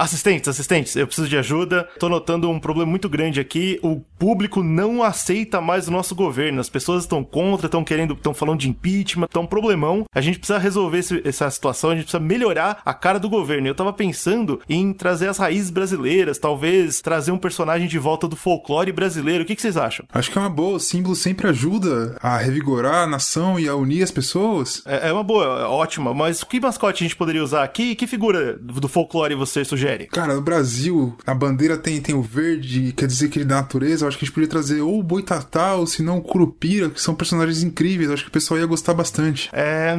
Assistentes, assistentes, eu preciso de ajuda. Tô notando um problema muito grande aqui. O público não aceita mais o nosso governo. As pessoas estão contra, estão querendo, estão falando de impeachment, estão um problemão. A gente precisa resolver esse, essa situação, a gente precisa melhorar a cara do governo. Eu tava pensando em trazer as raízes brasileiras, talvez trazer um personagem de volta do folclore brasileiro. O que, que vocês acham? Acho que é uma boa. O símbolo sempre ajuda a revigorar a nação e a unir as pessoas. É, é uma boa, é ótima. Mas que mascote a gente poderia usar aqui? Que figura do folclore você sugere? Cara, no Brasil, a bandeira tem, tem o verde, quer dizer que ele é da natureza. Eu acho que a gente podia trazer ou o Boitatá ou se não o Curupira, que são personagens incríveis. Eu acho que o pessoal ia gostar bastante. É,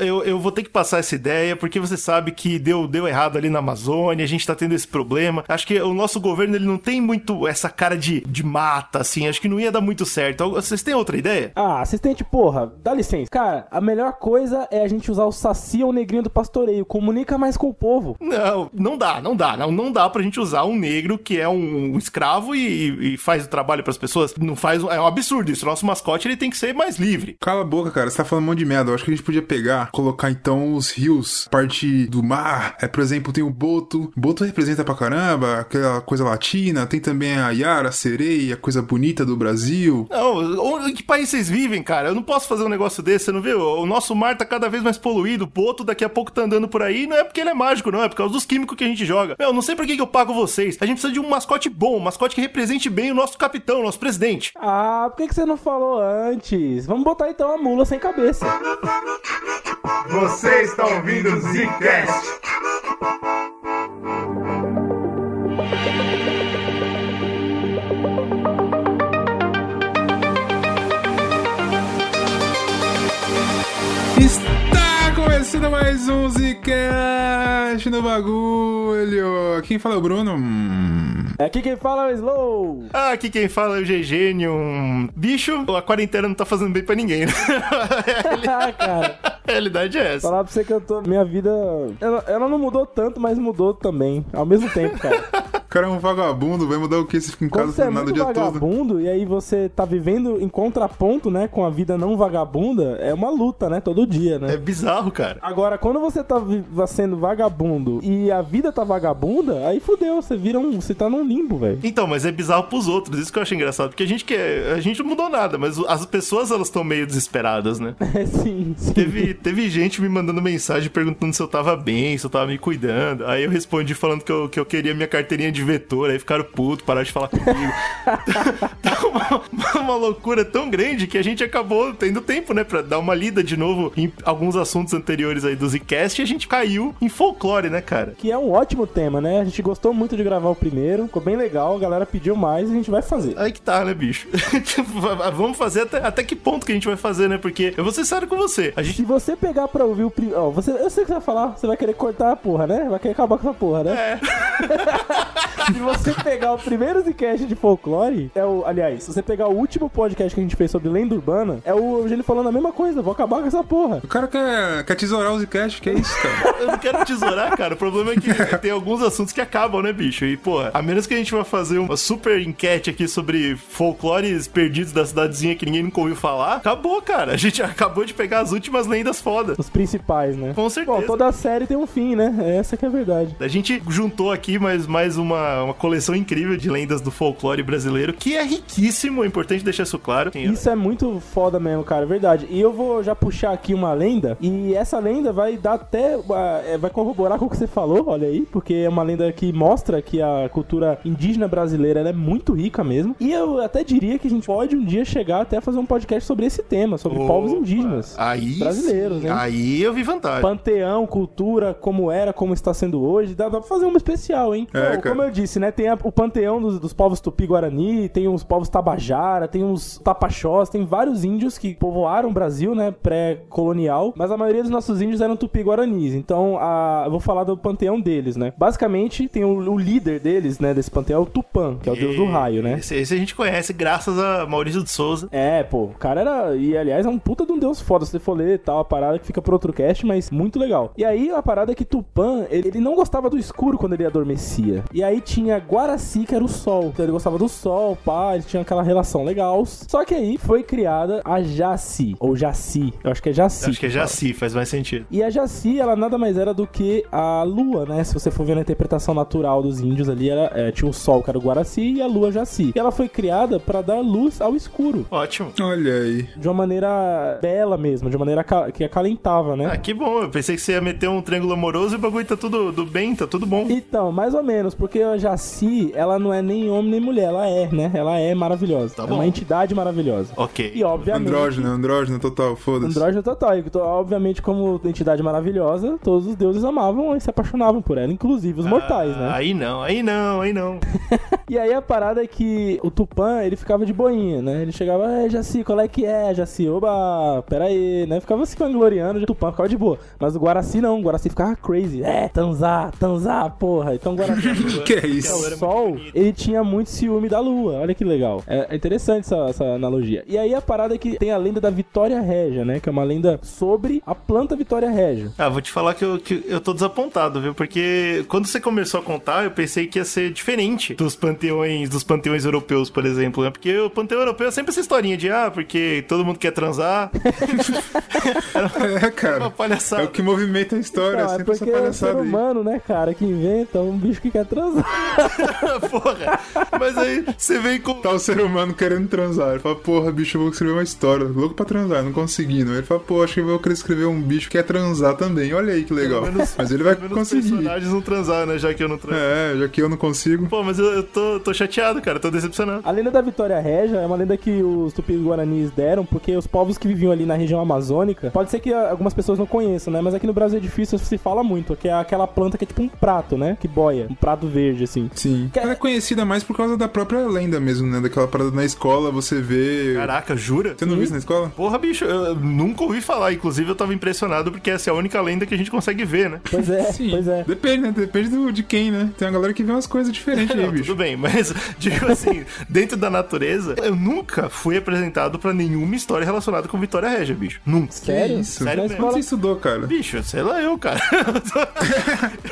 eu, eu vou ter que passar essa ideia, porque você sabe que deu, deu errado ali na Amazônia, a gente tá tendo esse problema. Acho que o nosso governo ele não tem muito essa cara de, de mata, assim. Acho que não ia dar muito certo. Vocês têm outra ideia? Ah, assistente, porra, dá licença. Cara, a melhor coisa é a gente usar o Saci ou o negrinho do pastoreio. Comunica mais com o povo. Não, não dá, não dá. Não, não dá pra gente usar um negro que é um, um escravo e, e, faz o trabalho pras pessoas. Não faz. É um absurdo isso. Nosso mascote ele tem que ser mais livre. Cala a boca, cara. Você tá falando um monte de merda. Eu acho que a gente podia pegar, colocar então os rios, parte do mar. É, por exemplo, tem o Boto. Boto representa pra caramba aquela coisa latina. Tem também a Yara, a sereia, coisa bonita do Brasil. Não, em que país vocês vivem, cara? Eu não posso fazer um negócio desse, você não viu? O nosso mar tá cada vez mais poluído. O Boto daqui a pouco tá andando por aí. Não é porque ele é mágico, não. É por causa dos químicos que a gente joga. Meu, não sei por que, que eu pago vocês. A gente precisa de um mascote bom, um mascote que represente bem o nosso capitão, o nosso presidente. Ah, por que, que você não falou antes? Vamos botar então a mula sem cabeça. Você está ouvindo o Zcast. Começando mais um Zcast no bagulho. Quem fala é o Bruno? Aqui quem fala é o Slow. Aqui quem fala é o Gegênio. Bicho, a quarentena não tá fazendo bem pra ninguém, né? ah, cara. A realidade é essa. Falar pra você que eu tô. Minha vida. Ela, ela não mudou tanto, mas mudou também. Ao mesmo tempo, cara. O cara é um vagabundo, vai mudar o que se fica em Quando casa você é nada o dia todo? vagabundo e aí você tá vivendo em contraponto, né, com a vida não vagabunda, é uma luta, né, todo dia, né? É bizarro, cara. Agora, quando você tá vi- sendo vagabundo e a vida tá vagabunda, aí fudeu, você vira um, você tá num limbo, velho. Então, mas é bizarro pros outros, isso que eu acho engraçado, porque a gente quer, a gente não mudou nada, mas as pessoas elas estão meio desesperadas, né? É sim, sim. Teve, teve gente me mandando mensagem perguntando se eu tava bem, se eu tava me cuidando. Aí eu respondi falando que eu, que eu queria minha carteirinha de vetor, aí ficaram puto, pararam de falar comigo. tá uma, uma loucura tão grande que a gente acabou tendo tempo, né, pra dar uma lida de novo em alguns assuntos anteriores aí do Zcast e a gente caiu em folclore, né, cara? Que é um ótimo tema, né? A gente gostou muito de gravar o primeiro, ficou bem legal, a galera pediu mais e a gente vai fazer. Aí que tá, né, bicho? Vamos fazer até, até que ponto que a gente vai fazer, né? Porque eu vou ser sério com você. A gente. Se você pegar pra ouvir o primeiro. Ó, você... eu sei o que você vai falar, você vai querer cortar a porra, né? Vai querer acabar com essa porra, né? É. Se você pegar o primeiro Zcast de folclore, é o. Aliás, se você pegar o último podcast que a gente fez sobre lenda urbana, é o Eugênio falando a mesma coisa, vou acabar com essa porra. O cara quer, quer tesourar o Zcast, que é isso, cara? Eu não quero tesourar, cara. O problema é que tem alguns assuntos que acabam, né, bicho? E, pô, a menos que a gente vá fazer uma super enquete aqui sobre folclores perdidos da cidadezinha que ninguém nunca ouviu falar, acabou, cara. A gente acabou de pegar as últimas lendas fodas. Os principais, né? Com certeza. Bom, toda série tem um fim, né? Essa que é a verdade. A gente juntou aqui mais, mais uma, uma coleção incrível de lendas do folclore brasileiro, que é riquíssimo, é importante deixar isso claro. Isso é muito foda mesmo, cara, é verdade. E eu vou já puxar aqui uma lenda, e essa lenda vai dar até. ah, é, vai corroborar com o que você falou, olha aí, porque é uma lenda que mostra que a cultura indígena brasileira é muito rica mesmo. E eu até diria que a gente pode um dia chegar até a fazer um podcast sobre esse tema, sobre Opa, povos indígenas. Aí, brasileiros, sim. né? Aí eu vi vantagem. Panteão, cultura, como era, como está sendo hoje. Dá, dá pra fazer uma especial, hein? É, cara. como eu disse, né? Tem a- o panteão dos, dos povos tupi-guarani, tem os povos tabajara, tem os tapachós, tem vários índios que povoaram o Brasil, né? Pré-colonial. Mas a maioria dos nossos índios eram tupi-guaranis. Então, a- eu vou falar do panteão deles, né? Basicamente, tem o, o líder deles, né? Desse panteão é o Tupã, que é o deus do raio, né? Esse, esse a gente conhece graças a Maurício de Souza. É, pô, o cara era. E aliás, é um puta de um deus foda. Se você for ler e tal, a parada que fica pro outro cast, mas muito legal. E aí a parada é que Tupã, ele, ele não gostava do escuro quando ele adormecia. E aí tinha Guaraci, que era o sol. Então ele gostava do sol, pá, eles tinham aquela relação legal. Só que aí foi criada a Jaci, ou Jaci. Eu acho que é Jaci. Acho que é Jaci, faz mais sentido. E a Jaci, ela nada mais era do que a lua, né? Se você for ver na interpretação natural dos índios ali, era, é, tinha o sol, que era o Guaraci, e a lua Jaci. E ela foi criada pra dar luz ao escuro. Ótimo. Olha aí. De uma maneira bela mesmo, de uma maneira que acalentava, né? Ah, que bom. Eu pensei que você ia meter um triângulo amoroso e o bagulho tá tudo do bem, tá tudo bom. Então, mais ou menos, porque a Jaci, ela não é nem homem nem mulher, ela é, né? Ela é maravilhosa. Tá é bom. uma entidade maravilhosa. Ok. E obviamente. Andrógeno, andrógeno total, foda-se. Andrógeno total. E, obviamente, como entidade maravilhosa, todos os deuses amavam e se apaixonavam por ela, inclusive os mortais, Ah, né? Aí não, aí não, aí não. E aí a parada é que o Tupã, ele ficava de boinha, né? Ele chegava, é, Jaci, qual é que é, Jaci? Oba, pera aí, né? Ficava se vangloriando, o Tupã ficava de boa. Mas o Guaraci não, o Guaraci ficava crazy. É, Tanzá, Tanzá, porra. Então o Guaraci... Que é isso? o Sol, ele tinha muito ciúme da Lua. Olha que legal. É, é interessante essa, essa analogia. E aí a parada é que tem a lenda da Vitória Régia, né? Que é uma lenda sobre a planta Vitória Régia. Ah, vou te falar que eu, que eu tô desapontado, viu? Porque quando você começou a contar, eu pensei que ia ser diferente dos panteões, dos panteões europeus, por exemplo, né? Porque o panteão europeu é sempre essa historinha de, ah, porque todo mundo quer transar. É, Uma cara. palhaçada. É o que movimenta a história, Não, é sempre essa porque é o ser palhaçada aí. humano, né, cara, que inventa um bicho que quer transar. Porra. Mas aí você vem com. Tá o ser humano querendo transar. Ele fala, porra, bicho, eu vou escrever uma história. Louco pra transar, não conseguindo. Ele fala, pô, acho que eu vou querer escrever um bicho que quer transar também. Olha aí que legal. Menos- Mas ele vai menos os conseguir. personagens não transar, né? Já que eu não transo. É, já que eu não consigo. Pô, mas eu, eu tô, tô chateado, cara. Tô decepcionado. A lenda da Vitória Régia é uma lenda que os tupis guaranis deram, porque os povos que viviam ali na região amazônica, pode ser que algumas pessoas não conheçam, né? Mas aqui no Brasil é difícil, se fala muito, que é aquela planta que é tipo um prato, né? Que boia, um prato verde, assim. Sim. Que- Ela é conhecida mais por causa da própria lenda mesmo, né? Daquela parada na escola, você vê. Caraca, jura? Você não viu isso na escola? Porra, bicho, eu nunca ouvi falar. Inclusive, eu tava impressionado porque essa é a única lenda que a gente consegue ver, né? Pois é, pois é. Depende, né? Depende do, de quem, né? Tem uma galera que vê umas coisas diferentes aí, Não, bicho. tudo bem, mas digo assim, dentro da natureza, eu nunca fui apresentado pra nenhuma história relacionada com Vitória Régia, bicho. Nunca. Sério? isso? Sério Na mesmo. Onde escola... você estudou, cara? Bicho, sei lá eu, cara.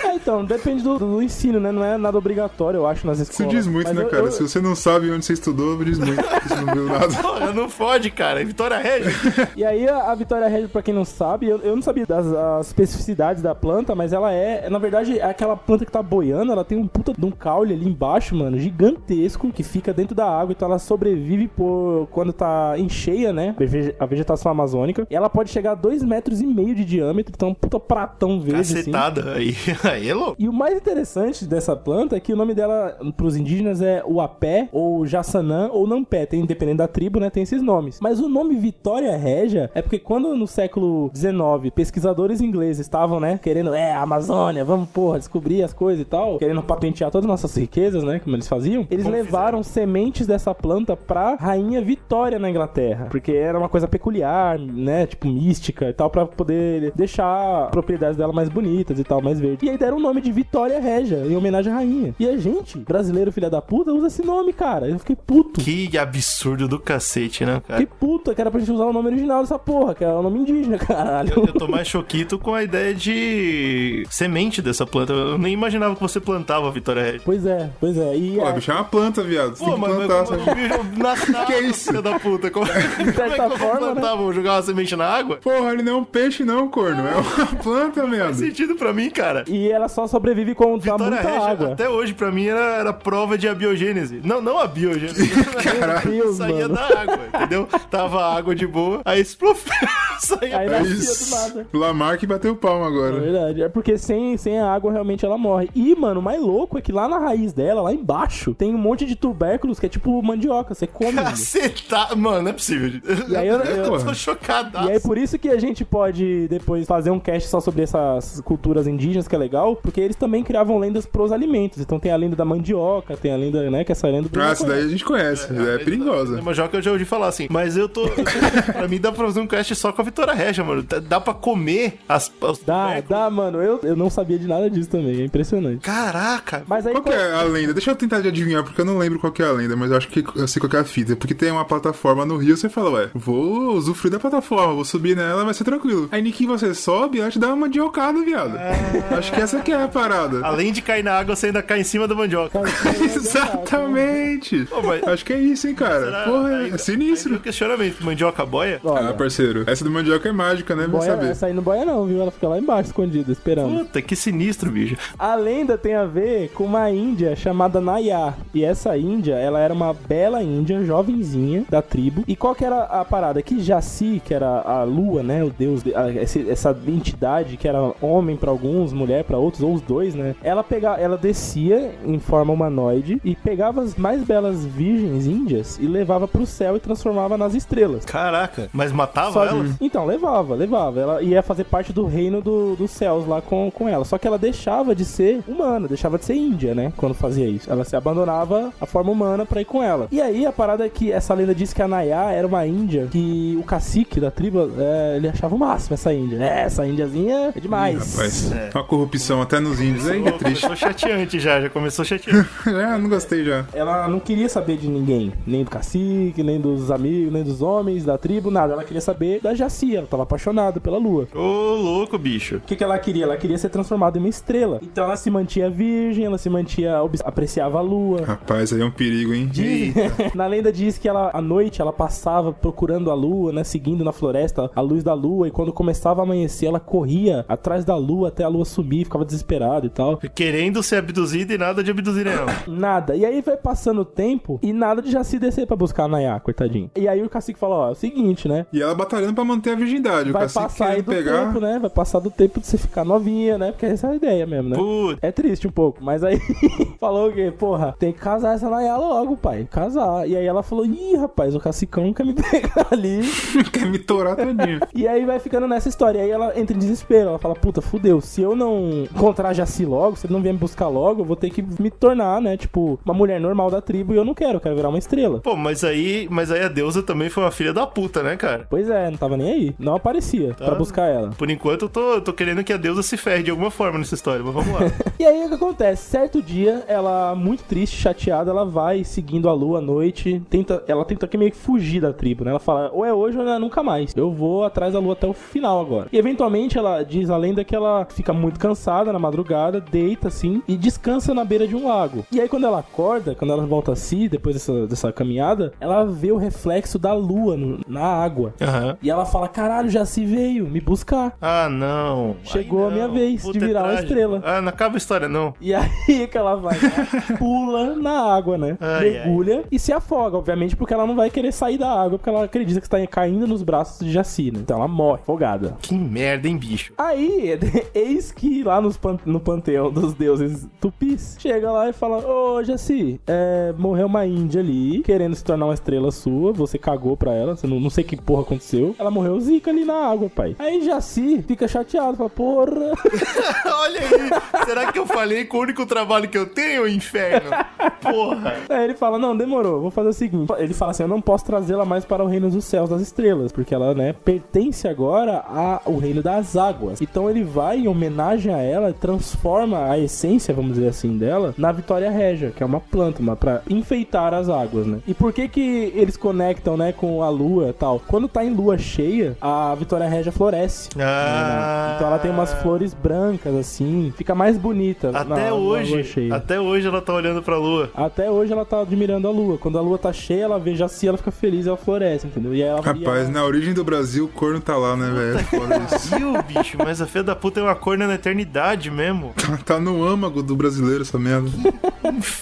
É, então, depende do, do ensino, né? Não é nada obrigatório, eu acho, nas Isso escolas. diz muito, Mas né, eu- cara? eu- Se você não sabe onde você estudou, diz muito. Você não viu nada. Porra, não fode, cara. Vitória Régia. E aí a, Vitória Régia, pra quem não sabe, eu, eu não sabia das as especificidades da planta, mas ela é, na verdade, é aquela planta que tá boiando, ela tem um puta de um caule ali embaixo, mano, gigantesco, que fica dentro da água, então ela sobrevive por quando tá em cheia, né? A vegetação amazônica. E ela pode chegar a 2 metros e meio de diâmetro, então é um puta pratão verde, assim. Cacetada. Aí, aí é louco. E o mais interessante dessa planta é que o nome dela pros indígenas é Uapé, ou Jassanã, ou Nampé. Tem, dependendo da tribo, né, tem esses nomes. Mas o nome Vitória Régia é porque quando no século XIX pesquisadores ingleses estavam, né, querendo, é, Amazônia, vamos, porra, descobrir as coisas e tal, querendo patentear todas as nossas riquezas, né, como eles faziam, eles Como levaram sementes dessa planta pra Rainha Vitória na Inglaterra. Porque era uma coisa peculiar, né, tipo mística e tal, pra poder deixar propriedades dela mais bonitas e tal, mais verde. E aí deram o nome de Vitória Régia, em homenagem à rainha. E a gente, brasileiro filha da puta, usa esse nome, cara. Eu fiquei puto. Que absurdo do cacete, né, cara? Fiquei puta, que era pra gente usar o nome original dessa porra, que é o nome indígena, caralho. Eu, eu tô mais choquito com a ideia de semente dessa planta. Eu nem imaginava que você plantava a Vitória Régia. Pois é, pois é. E Pô, a- bicho, é uma planta, viado. Você Pô, tem que mas, plantar, mas como bicho nasce na Que água, isso? da puta? Como, como é que eu certa vou forma, plantar? Vou jogar uma semente na água? Porra, ele não é um peixe, não, corno. É uma planta, Faz merda. sentido pra mim, cara. E ela só sobrevive com muita Régia, água. até hoje, pra mim, era, era prova de abiogênese. Não, não a biogênese. Deus, Saía mano. da água, entendeu? Tava água de boa, aí explodiu. Saía Aí É nascia isso. Do nada. Lamarck bateu palma É agora. verdade. É porque sem, sem a água realmente ela morre. E, mano, o mais louco é que lá na raiz dela, lá embaixo, tem um monte de tubérculos que é tipo mandioca. Você come. Caceta. Mano, não é possível. E aí eu- eu, eu- tô chocado. E aí por isso que a gente pode depois fazer um cast só sobre essas culturas indígenas, que é legal, porque eles também criavam lendas pros alimentos. Então tem a lenda da mandioca, tem a lenda, né, que essa lenda... Ah, essa daí a gente conhece. É, perigosa. Mas já que eu já ouvi falar assim. Mas eu tô. pra mim dá pra fazer um cast só com a Vitória Régia, mano. Dá, pra comer as. os Dá, dá, mano. Eu, eu não sabia de nada disso também. É impressionante. Caraca. Mas aí... Qual que é a lenda? Deixa eu tentar de adivinhar, porque eu não lembro qual que é a lenda, mas eu acho que eu sei qual que é a fita. Porque tem uma plataforma no Rio, você fala, ué, vou usufruir da plataforma, vou subir nela, vai ser tranquilo. Aí, Nick, você sobe, ela te dá uma mandiocada, viado. Acho que essa que é a parada. Além de cair na água, você ainda cai em cima da mandioca. Aí é? Exatamente. Pô, mas- Acho que é isso, hein, cara. Será- Porra, aí- é aí sinistro. vem o questionamento, mandioca boia? Olha, Ah, parceiro, essa do mandioca é mágica, né? Vai boia, saber. essa aí não boia não, viu? Ela fica lá embaixo, escondida, esperando. Puta, que sinistro, bicho. A lenda tem a ver com uma índia chamada Nayar. E essa índia, ela era uma bela índia, jovenzinha, da tribo. E qual que era a parada? Que Jaci, que era a lua, né? O deus, de- a- essa entidade que era homem pra alguns, mulher pra outros, ou os dois, né? Ela, pega, ela descia em forma humanoide e pegava as mais belas virgens índias e levava pro céu e transformava nas estrelas. Caraca, mas matava Só- ela? Então, levava, levava. Ela ia fazer parte do reino do- dos céus lá com, com ela. Só que ela deixava de ser humana, deixava de ser índia, né? Quando fazia isso. Ela se abandonava a forma humana pra ir com ela. E aí a parada é que essa lenda diz que a Nayá era uma índia que o cacique da tribo, é, ele achava o máximo essa índia. É, essa índiazinha é Ih, demais. rapaz, uma corrupção até nos índios, aí que é triste. começou chateante já, já começou chateante. É, não gostei já. Ela não queria saber de ninguém, nem do cacique, nem dos amigos, nem dos homens da tribo, nada. Ela queria saber da Jaci, ela tava apaixonada pela lua. Ô, louco, bicho. O que, que ela queria? Ela queria ser transformada em uma estrela. Então ela se mantinha virgem, ela se mantinha. apreciava a lua. Rapaz, aí é um perigo, hein? Diz- na lenda diz que ela, à noite ela passava procurando a lua, né? Seguindo na floresta a luz da lua. E quando começava a amanhecer, ela corria atrás da lua até a lua sumir, ficava desesperada e tal. Querendo ser abduzida e nada de abduzir ela. Nada. E aí vai passando o tempo e nada de já se descer pra buscar a Nayá, coitadinho. E aí o cacique fala: ó, é o seguinte, né? E ela batalhando pra manter a virgindade. O Vai cacique passar aí do pegar. tempo, né? Vai passar do tempo de você ficar novinha, né? Porque essa é a ideia mesmo, né? Putz. É triste um pouco, mas aí falou que, porra, tem que casar essa Nayá logo, pai. Casar. E aí ela falou: ih, rapaz, o cacicão quer me pegar ali. Quer me torar todinho. E aí vai ficando nessa história. E aí ela entra em desespero. Ela fala: puta, fudeu. Se eu não encontrar Jaci logo, se ele não vier me buscar logo, eu vou ter que me tornar, né? Tipo, uma mulher normal da tribo. E eu não quero, eu quero virar uma estrela. Pô, mas aí, mas aí a deusa também foi uma filha da puta, né, cara? Pois é, não tava nem aí. Não aparecia pra buscar ela. Por enquanto eu tô, eu tô querendo que a deusa se ferre de alguma forma nessa história, mas vamos lá. E aí o que acontece? Certo dia, ela, muito triste, chateada, ela vai seguindo a lua à noite. Tenta, ela tenta que meio que fugir da tribo, né? Ela fala, ou é hoje ou é nunca mais. Eu vou atrás da lua até o final agora. E eventualmente ela diz a lenda que ela fica muito cansada na madrugada, deita assim e descansa na beira de um lago. E aí quando ela acorda, quando ela volta a si, depois dessa, dessa caminhada, ela vê o reflexo da lua no- na água. Aham. E ela fala: caralho, já se veio me buscar. Ah, não. Chegou Ai, a minha não. vez Puta, de é virar uma trágico. estrela. Ah, não acaba a história, não. E aí que ela vai, né? pula na água, né? Ai, Mergulha e se afoga, obviamente, porque ela não vai querer sair da água, porque ela acredita que está caindo nos braços de Jaci, né? Então ela morre, afogada. Que merda, hein, bicho? Aí, eis que lá nos pan- no panteão dos deuses tupis, chega lá e fala: Ô, Jaci, é, morreu uma índia ali, querendo se tornar uma estrela sua, você cagou pra ela, você não, não sei que porra aconteceu. Ela morreu zica ali na água, pai. Aí Jaci fica chateado, fala: Porra. Olha aí, será que eu falei com o único trabalho que eu tenho, inferno? Porra. Aí ele fala, não, demorou, vou fazer o seguinte. Ele fala assim, eu não posso trazê-la mais para o reino dos céus das estrelas, porque ela, né, pertence agora ao reino das águas. Então ele vai, em homenagem a ela, transforma a essência, vamos dizer assim, dela, na Vitória Régia, que é uma planta, uma, pra enfeitar as águas, né? E por que que eles conectam, né, com a lua e tal? Quando tá em lua cheia, a Vitória Régia floresce. Ah. Então ela tem umas flores brancas, assim, fica mais bonita. na- Até na lua hoje, cheia. até hoje ela tá olhando pra lua. Até hoje ela tá admirando a lua. Quando a lua tá cheia, ela vê Jaci, ela fica feliz, ela floresce, entendeu? E ela, e Rapaz, ela- na origem do Brasil, o corno tá lá, né, velho? Viu, bicho? Mas a filha da puta é uma corna na eternidade mesmo. Tá no âmago do brasileiro essa merda.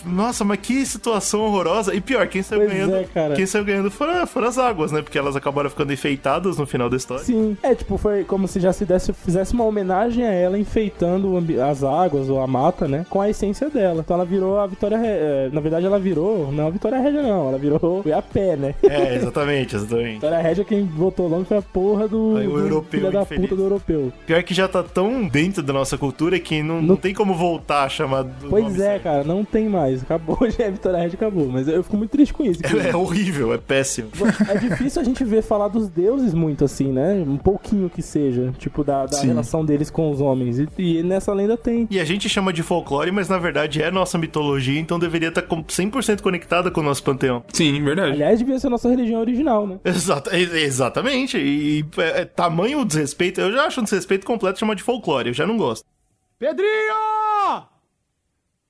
Nossa, mas que situação horrorosa. E pior, quem saiu Pois ganhando. é, cara. Quem saiu ganhando foram, foram as águas, né? Porque elas acabaram ficando enfeitadas no final da história. Sim. É, tipo, foi como se já se desse, fizesse uma homenagem a ela, enfeitando as águas ou a mata, né? Com a essência dela. Então ela virou a Vitória Ré- é, Na verdade, ela virou. Não a Vitória Régia, não. Ela virou foi a pé, né? É, exatamente, exatamente. Vitória Régia, quem votou logo foi a porra do. Aí o do europeu filho da infeliz. puta do europeu. Pior que já tá tão dentro da nossa cultura que não, não tem como voltar a chamar do Pois é, certo. cara, não tem mais. Acabou, já a Vitória Régia acabou. Mas eu fico muito triste com isso. É, é horrível, é péssimo. É difícil a gente ver falar dos deuses muito assim, né? Pouquinho que seja. Tipo, da, da relação deles com os homens. E, e nessa lenda tem. E a gente chama de folclore, mas na verdade é nossa mitologia, então deveria estar com- 100% conectada com o nosso panteão. Sim, verdade. Aliás, devia ser a nossa religião original, né? Exata, e- exatamente. E é, é, tamanho desrespeito, eu já acho um desrespeito completo chamar de folclore, eu já não gosto. Pedrinho!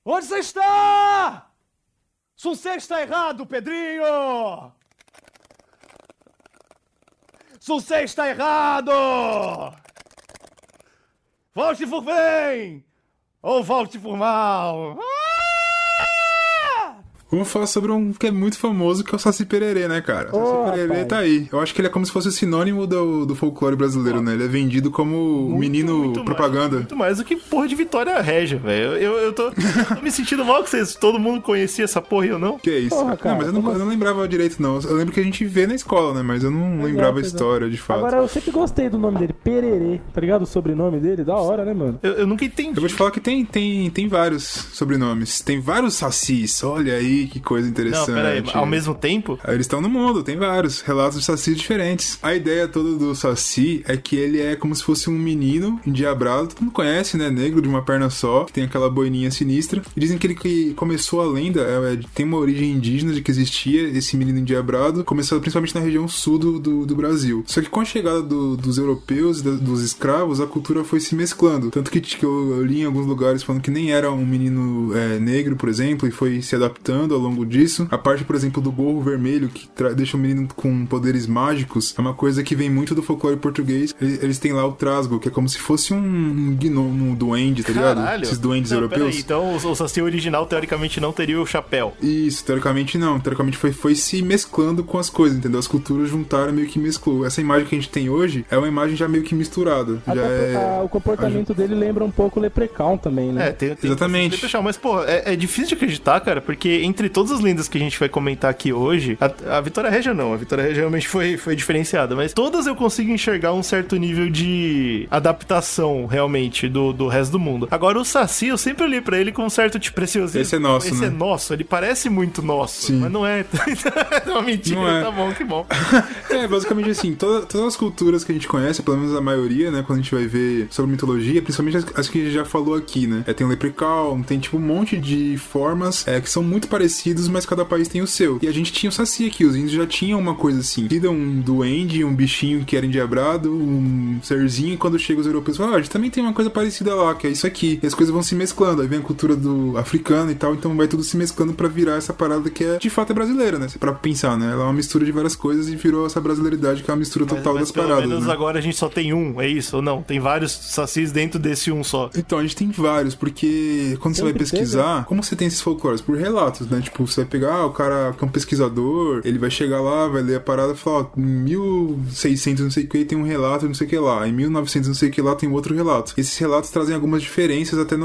Onde você está? Se você está errado, Pedrinho! Você está errado! Volte por bem! Ou volte por mal! Vamos falar sobre um que é muito famoso, que é o Saci Pererê, né, cara? O Saci Pererê rapaz. tá aí. Eu acho que ele é como se fosse sinônimo do, do folclore brasileiro, né? Ele é vendido como o menino Muito propaganda. Mais, muito mais do que porra de Vitória Régia, velho. Eu, eu, eu tô, tô me sentindo mal que vocês, todo mundo conhecia essa porra e eu não. Que é isso? Porra, cara, não, mas eu não, eu não lembrava direito, não. Eu lembro que a gente vê na escola, né? Mas eu não lembrava a história, de fato. Agora, eu sempre gostei do nome dele, Pererê, tá ligado? O sobrenome dele, da hora, né, mano? Eu, eu nunca entendi. Eu vou te falar que tem, tem, tem vários sobrenomes. Tem vários sacis. Olha aí que coisa interessante. Não, peraí, ao mesmo tempo. Aí Eles estão no mundo, tem vários relatos de saci diferentes. A ideia toda do saci é que ele é como se fosse um menino endiabrado, todo mundo conhece, né? Negro de uma perna só, que tem aquela boininha sinistra. E dizem que ele que começou a lenda, é, é, tem uma origem indígena de que existia esse menino endiabrado, começou principalmente na região sul do, do, do Brasil. Só que com a chegada do- dos europeus e da- dos escravos, a cultura foi se mesclando. Tanto que, que eu, eu li em alguns lugares falando que nem era um menino é, negro, por exemplo, e foi se adaptando ao longo disso. A parte, por exemplo, do gorro vermelho, que deixa o menino com poderes mágicos, é uma coisa que vem muito do folclore português. Eles, eles têm lá o trasgo, que é como se fosse um gnomo, um duende, tá ligado? Caralho. Esses duendes Não, europeus. peraí, então o, o Saci original, teoricamente, não teria o chapéu. Isso, teoricamente não. Teoricamente foi, foi se mesclando com as coisas, entendeu? As culturas juntaram meio que mesclou. Essa imagem que a gente tem hoje é uma imagem já meio que misturada. Até já é. a- o comportamento dele lembra um pouco o Leprechaun também, né? É, tem, tem Exatamente. mas, pô, é, é difícil de acreditar, cara, porque entre todas as lendas que a gente vai comentar aqui hoje, a, a Vitória Regia não, a Vitória Regia realmente foi, foi diferenciada, mas todas eu consigo enxergar um certo nível de adaptação, realmente, do, do resto do mundo. Agora, o Saci, eu sempre olhei pra ele com um certo tipo preciosismo. Esse é nosso, Esse né? é nosso, ele parece muito nosso, Sim. mas não é. é uma mentira, Não é. tá bom, que bom. É, basicamente assim, toda- todas as culturas que a gente conhece, pelo menos a maioria, né, quando a gente vai ver sobre mitologia, principalmente as, as que a gente já falou aqui, né? É, tem o Leprechaun, tem tipo um monte de formas é, que são muito parecidos, mas cada país tem o seu. E a gente tinha o Saci aqui, os índios já tinham uma coisa assim. Tira um duende, um bichinho que era endiabrado, um serzinho, e quando chega os europeus, falam, ah, a gente também tem uma coisa parecida lá, que é isso aqui. E as coisas vão se mesclando, aí vem a cultura do africano e tal, então vai tudo se mesclando pra virar essa parada que é de fato é brasileira, né? Pra pensar, né? Ela é uma mistura de várias coisas e virou essa brasileiridade que é uma mistura Mas, total mas das pelo paradas. menos né? agora a gente só tem um, é isso ou não? Tem vários Sacis dentro desse um só. Então, a gente tem vários, porque quando você vai Sempre pesquisar, como você tem esses folclores? Por relatos, né? Tipo, você vai pegar, ah, o cara que é um pesquisador, ele vai chegar lá, vai ler a parada e falar, ó, em 1600 não sei o que tem um relato não sei o que lá, em 1900 não sei o que lá tem outro relato. Esses relatos trazem algumas diferenças até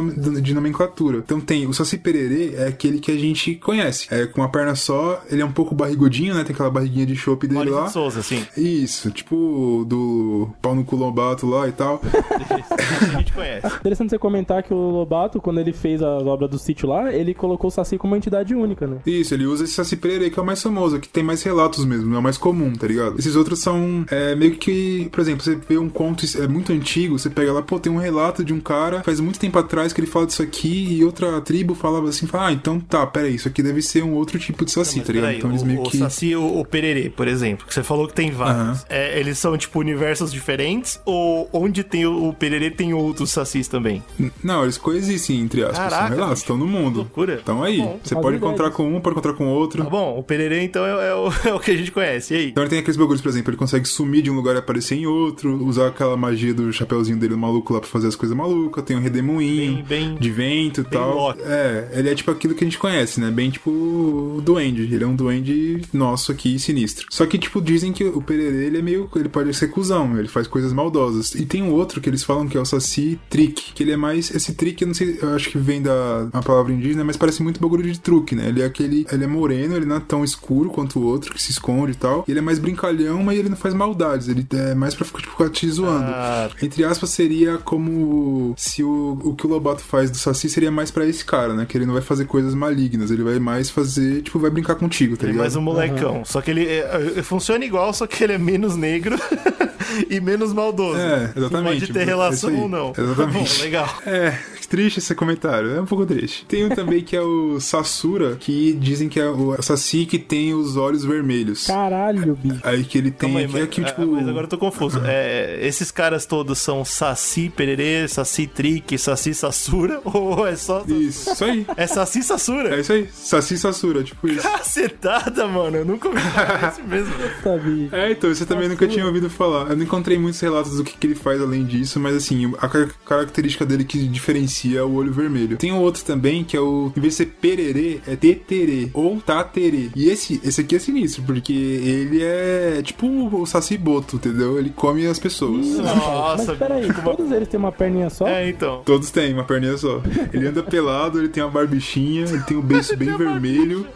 de nomenclatura. Então tem o Saci Pererê, é aquele que a gente conhece. É com uma perna só, ele é um pouco barrigudinho, né? Tem aquela barriguinha de chope dele Maurício lá. de Souza, assim. Isso, tipo do pau no culombato lá e tal. a gente conhece. Interessante você comentar que o Lobato, quando ele fez a obra do sítio lá, ele colocou o Saci como uma entidade única, né? Isso, ele usa esse Saci Pererê, que é o mais famoso, que tem mais relatos mesmo, é o mais comum, tá ligado? Esses outros são é, meio que, por exemplo, você vê um conto é muito antigo, você pega lá, pô, tem um relato de um cara faz muito tempo atrás que ele fala disso aqui e outra tribo falava assim, fala, ah, então tá, peraí, isso aqui deve ser um outro tipo de Saci, Mas tá ligado? peraí, Então eles o, meio o que. Saci o, o Pererê, por exemplo, que você falou que tem vários. Aham. É, eles são, tipo, universos diferentes? Ou onde tem o, o Pererê tem outros Sacis também? Não, eles coexistem, entre aspas. Caraca, são relatos, estão no mundo. Loucura. Estão aí. Bom, você pode ideia encontrar com um, pode encontrar com outro. Tá bom, o Pererê, então, é, é o, é o que a gente conhece. E aí? Então ele tem aqueles bagulhos, por exemplo, ele consegue sumir de um lugar e aparecer em outro, usar aquela magia do chapeuzinho dele maluco lá pra fazer as coisas malucas, tem um redemoinho Bem- bem- de vento e tal. É, ele é tipo aquilo que a gente conhece, né? Bem tipo o duende. Ele é um duende nosso aqui, sinistro. Só que, tipo, dizem que o Pererê, ele é meio. Ele pode ser cuzão, ele faz coisas maldosas. E tem um outro que eles falam que é o Saci Trick, que ele é mais. Esse trick, eu não sei, eu acho que vem da uma palavra indígena, mas parece muito bagulho de truque, né? Ele é aquele. Ele é moreno, ele não é tão escuro quanto o outro, que se esconde e tal. E ele é mais brincalhão, mas ele não faz maldades. Ele é mais pra ficar, tipo, ficar te zoando. Ah, Entre aspas, seria como se o, o que o Lobato faz do Saci seria mais pra esse cara, né? Que ele não vai fazer coisas malignas, ele vai mais fazer, tipo, vai brincar contigo, tá ele é ligado? mais um molecão. Só que ele é, é, funciona igual, só que ele é menos negro e menos maldoso. É, exatamente. Pode ter É relação ou não. Exatamente. Tá bom, legal. É, triste esse comentário, é um pouco triste. Tem um também que é o Sassura, que dizem que é o Saci que tem os olhos vermelhos. Caralho, bicho. Aí que ele tem. Aí, que mas, é que, tipo, ah, mas agora eu tô confuso. É, esses caras todos são Saci Pererê, Saci Trique, Saci Sassura? Ou é só. Isso, isso aí. É Saci Sassura? É isso aí. Saci Sassura, tipo isso. Cacetada, mano. Eu nunca ouvi falar desse mesmo. Bicho. É, então, você também nunca tinha ouvido falar. Eu não encontrei muitos relatos do que, que ele faz além disso, mas assim, a car- característica dele que diferencia é o olho vermelho. Tem um outro também que é o, em vez de ser pererê, é teterê ou taterê. E esse, esse aqui é sinistro, porque ele é tipo o Saci Boto, entendeu? Ele come as pessoas. Nossa, Mas peraí, todos eles têm uma perninha só? É, então. Todos têm uma perninha só. Ele anda pelado, ele tem uma barbichinha, ele tem o beiço bem vermelho.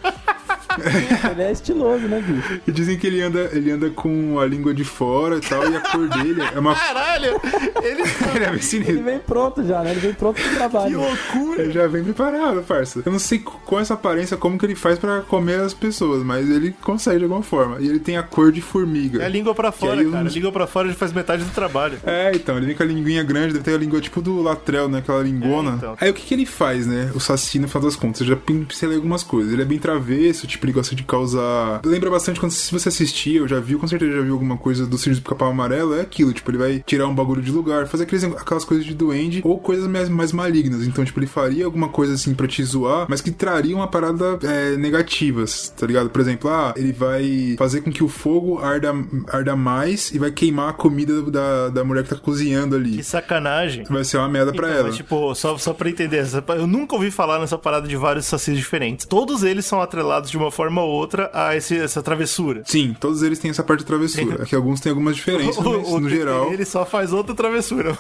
Ele é estiloso, né, bicho? E dizem que ele anda, ele anda com a língua de fora e tal, e a cor dele é uma. Caralho! Ele. ele é bem Ele sinistro. vem pronto já, né? Ele vem pronto pro Que trabalho. loucura! Ele já vem preparado, parça. Eu não sei com essa aparência como que ele faz pra comer as pessoas, mas ele consegue de alguma forma. E ele tem a cor de formiga. É a língua pra fora, cara. uns- A língua pra fora já faz metade do trabalho. É, então, ele vem com a linguinha grande, deve ter a língua tipo do Latrell, né? Aquela lingona. É, então. Aí o que, que ele faz, né? O Saci, no final das contas, eu já pincelei algumas coisas. Ele é bem travesso, tipo, ele gosta de causar. Lembra bastante quando se você assistir, eu já vi, com certeza já viu alguma coisa do Sirius do Pica-Pau Amarelo, é aquilo, tipo, ele vai tirar um bagulho de lugar, fazer aqueles, aquelas coisas de duende ou coisas mais, mais malignas. Então, tipo, ele faria alguma coisa assim pra te zoar, mas que traria uma parada é, negativas, tá ligado? Por exemplo, ah, ele vai fazer com que o fogo arda, arda mais e vai queimar a comida da, da mulher que tá cozinhando ali. Que sacanagem. Vai ser uma merda pra Então, ela. mas, tipo, só, só pra entender, eu nunca ouvi falar nessa parada de vários sacis diferentes. Todos eles são atrelados de uma forma ou outra a esse- essa travessura. Sim, todos eles têm essa parte de travessura. Aqui alguns têm algumas diferenças, mas no TT, geral, Ele só faz outra travessura.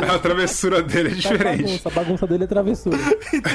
Mas a travessura dele é diferente. bagunça, a bagunça dele é travessura.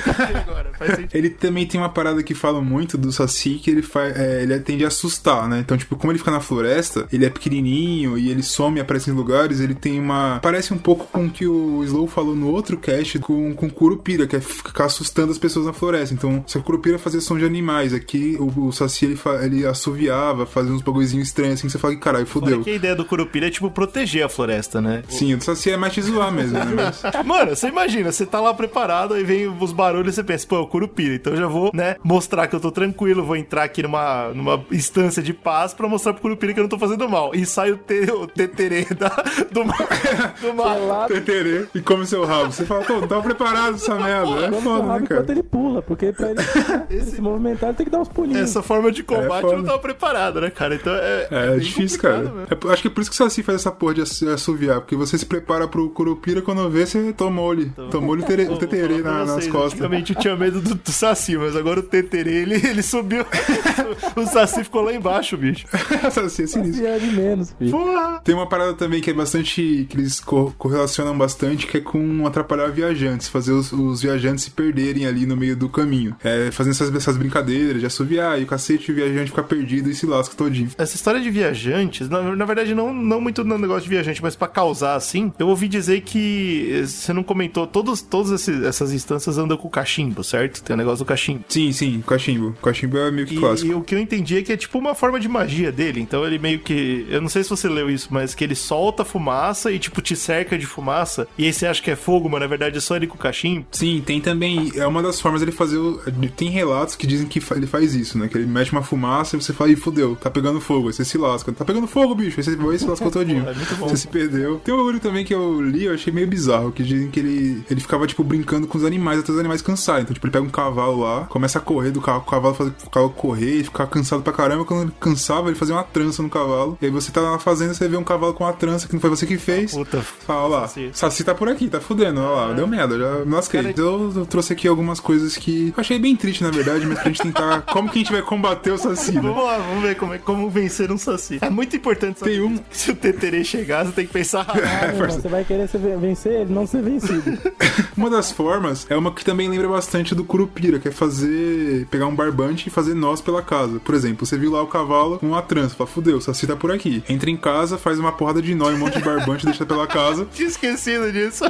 agora. Ele também tem uma parada que fala muito do Saci, que ele faz. é, ele tende a assustar, né? Então, tipo, como ele fica na floresta, ele é pequenininho e ele some e aparece em lugares, ele tem uma. Parece um pouco com o que o Slow falou no outro cast com, com Curupira, que é ficar assustando as pessoas na floresta. Então, se a Curupira fazia som de animais, aqui o, o Saci ele, fa- ele assoviava, fazia uns bagulhozinhos estranhos assim, que você fala que caralho, fodeu. que a ideia do Curupira é, tipo, proteger a floresta, né? Sim, o do Saci é mais te zoar mesmo, né? Mas... Mano, você imagina, você tá lá preparado, aí vem os barulhos e você pensa, pô, é o Curupira, então eu já vou, né, mostrar que eu tô tranquilo, vou entrar aqui numa, numa instância de paz pra mostrar pro Curupira que eu não tô fazendo mal. E sai o, te, o teterê da, do, do. Pelado, Teterê e come seu rabo. Você fala, pô, não tava preparado essa merda. É foda, né, rabo cara? enquanto ele pula, porque pra ele, ele se movimentar ele tem que dar uns pulinhos. Essa forma de combate foda. eu não tava preparado, né, cara? Então é. É, bem difícil, cara. É acho que é por isso que o Saci faz essa porra de ass- assoviar, porque você se prepara pro Curupira quando vê, você tomou-lhe. Tomou-lhe o tere- o Vou teterê na- nas vocês, costas. Antigamente eu tinha medo do, do Saci, mas agora o Teterê, ele, ele subiu. o Saci ficou lá embaixo, bicho. Saci é sinistro. É de menos, filho. Porra! Tem uma parada também que é bastante. que eles co- correlacionam bastante, que é com atrapalhar viajantes, fazer os, os viajantes se perderem ali no meio do caminho. É, fazendo essas, essas brincadeiras de assoviar e o cacete o viajante fica perdido e se lasca todinho. Essa história de viajantes, na, na verdade, não, não muito no negócio de viajante, mas pra causar assim, eu ouvi dizer que eh, você não comentou, todos, todas esses- essas instâncias andam com cachimbo, certo? Tem o negócio do cachimbo. Sim, sim, cachimbo. Cachimbo é meio que E, clássico. e o que eu entendi é que é tipo uma forma de magia dele. Então ele meio que. Eu não sei se você leu isso, mas que ele solta fumaça e, tipo, te cerca de fumaça. E aí você acha que é fogo, mas na verdade é só ele com o cachimbo. Sim, tem também. É uma das formas dele fazer. O, tem relatos que dizem que ele faz isso, né? Que ele mete uma fumaça e você fala, ih, fodeu, tá pegando fogo. Aí você se lasca. Tá pegando fogo, bicho. Aí você vai e se lascou todinho. É muito bom. Você se perdeu. Tem um bagulho também que eu li, eu achei meio bizarro. Que dizem que ele, ele ficava, tipo, brincando com os animais até os animais cansarem. Então, tipo, ele pega um cavalo lá, começa a correr do carro, o cavalo faz o cavalo correr e ficar cansado pra caramba. Quando ele cansava, ele fazia uma trança no cavalo. E aí você tá lá na fazenda, você vê um cavalo com uma trança que não foi você que fez. Puta. Fala lá, Saci. Saci tá por aqui, tá fudendo, olha lá, deu merda, já me lasquei. Cara, Eu, eu trouxe aqui algumas coisas que eu achei bem triste, na verdade, mas pra gente tentar. Como que a gente vai combater o Saci, né? Vamos lá, vamos ver como, é, como vencer um saci. É muito importante saber Tem um- que se o Teterê chegar, você tem que pensar. Ah, meu irmão, você vai querer vencer ele, não ser vencido. Uma das formas é uma que também lembra bastante do Curupira, que é fazer. pegar um barbante e fazer nós pela casa. Por exemplo, você viu lá o cavalo com uma trança, fala, fudeu, o Saci tá por aqui. Entra em casa, faz uma porrada de nó e um monte de barbante e deixa pela casa. Tinha esquecido disso.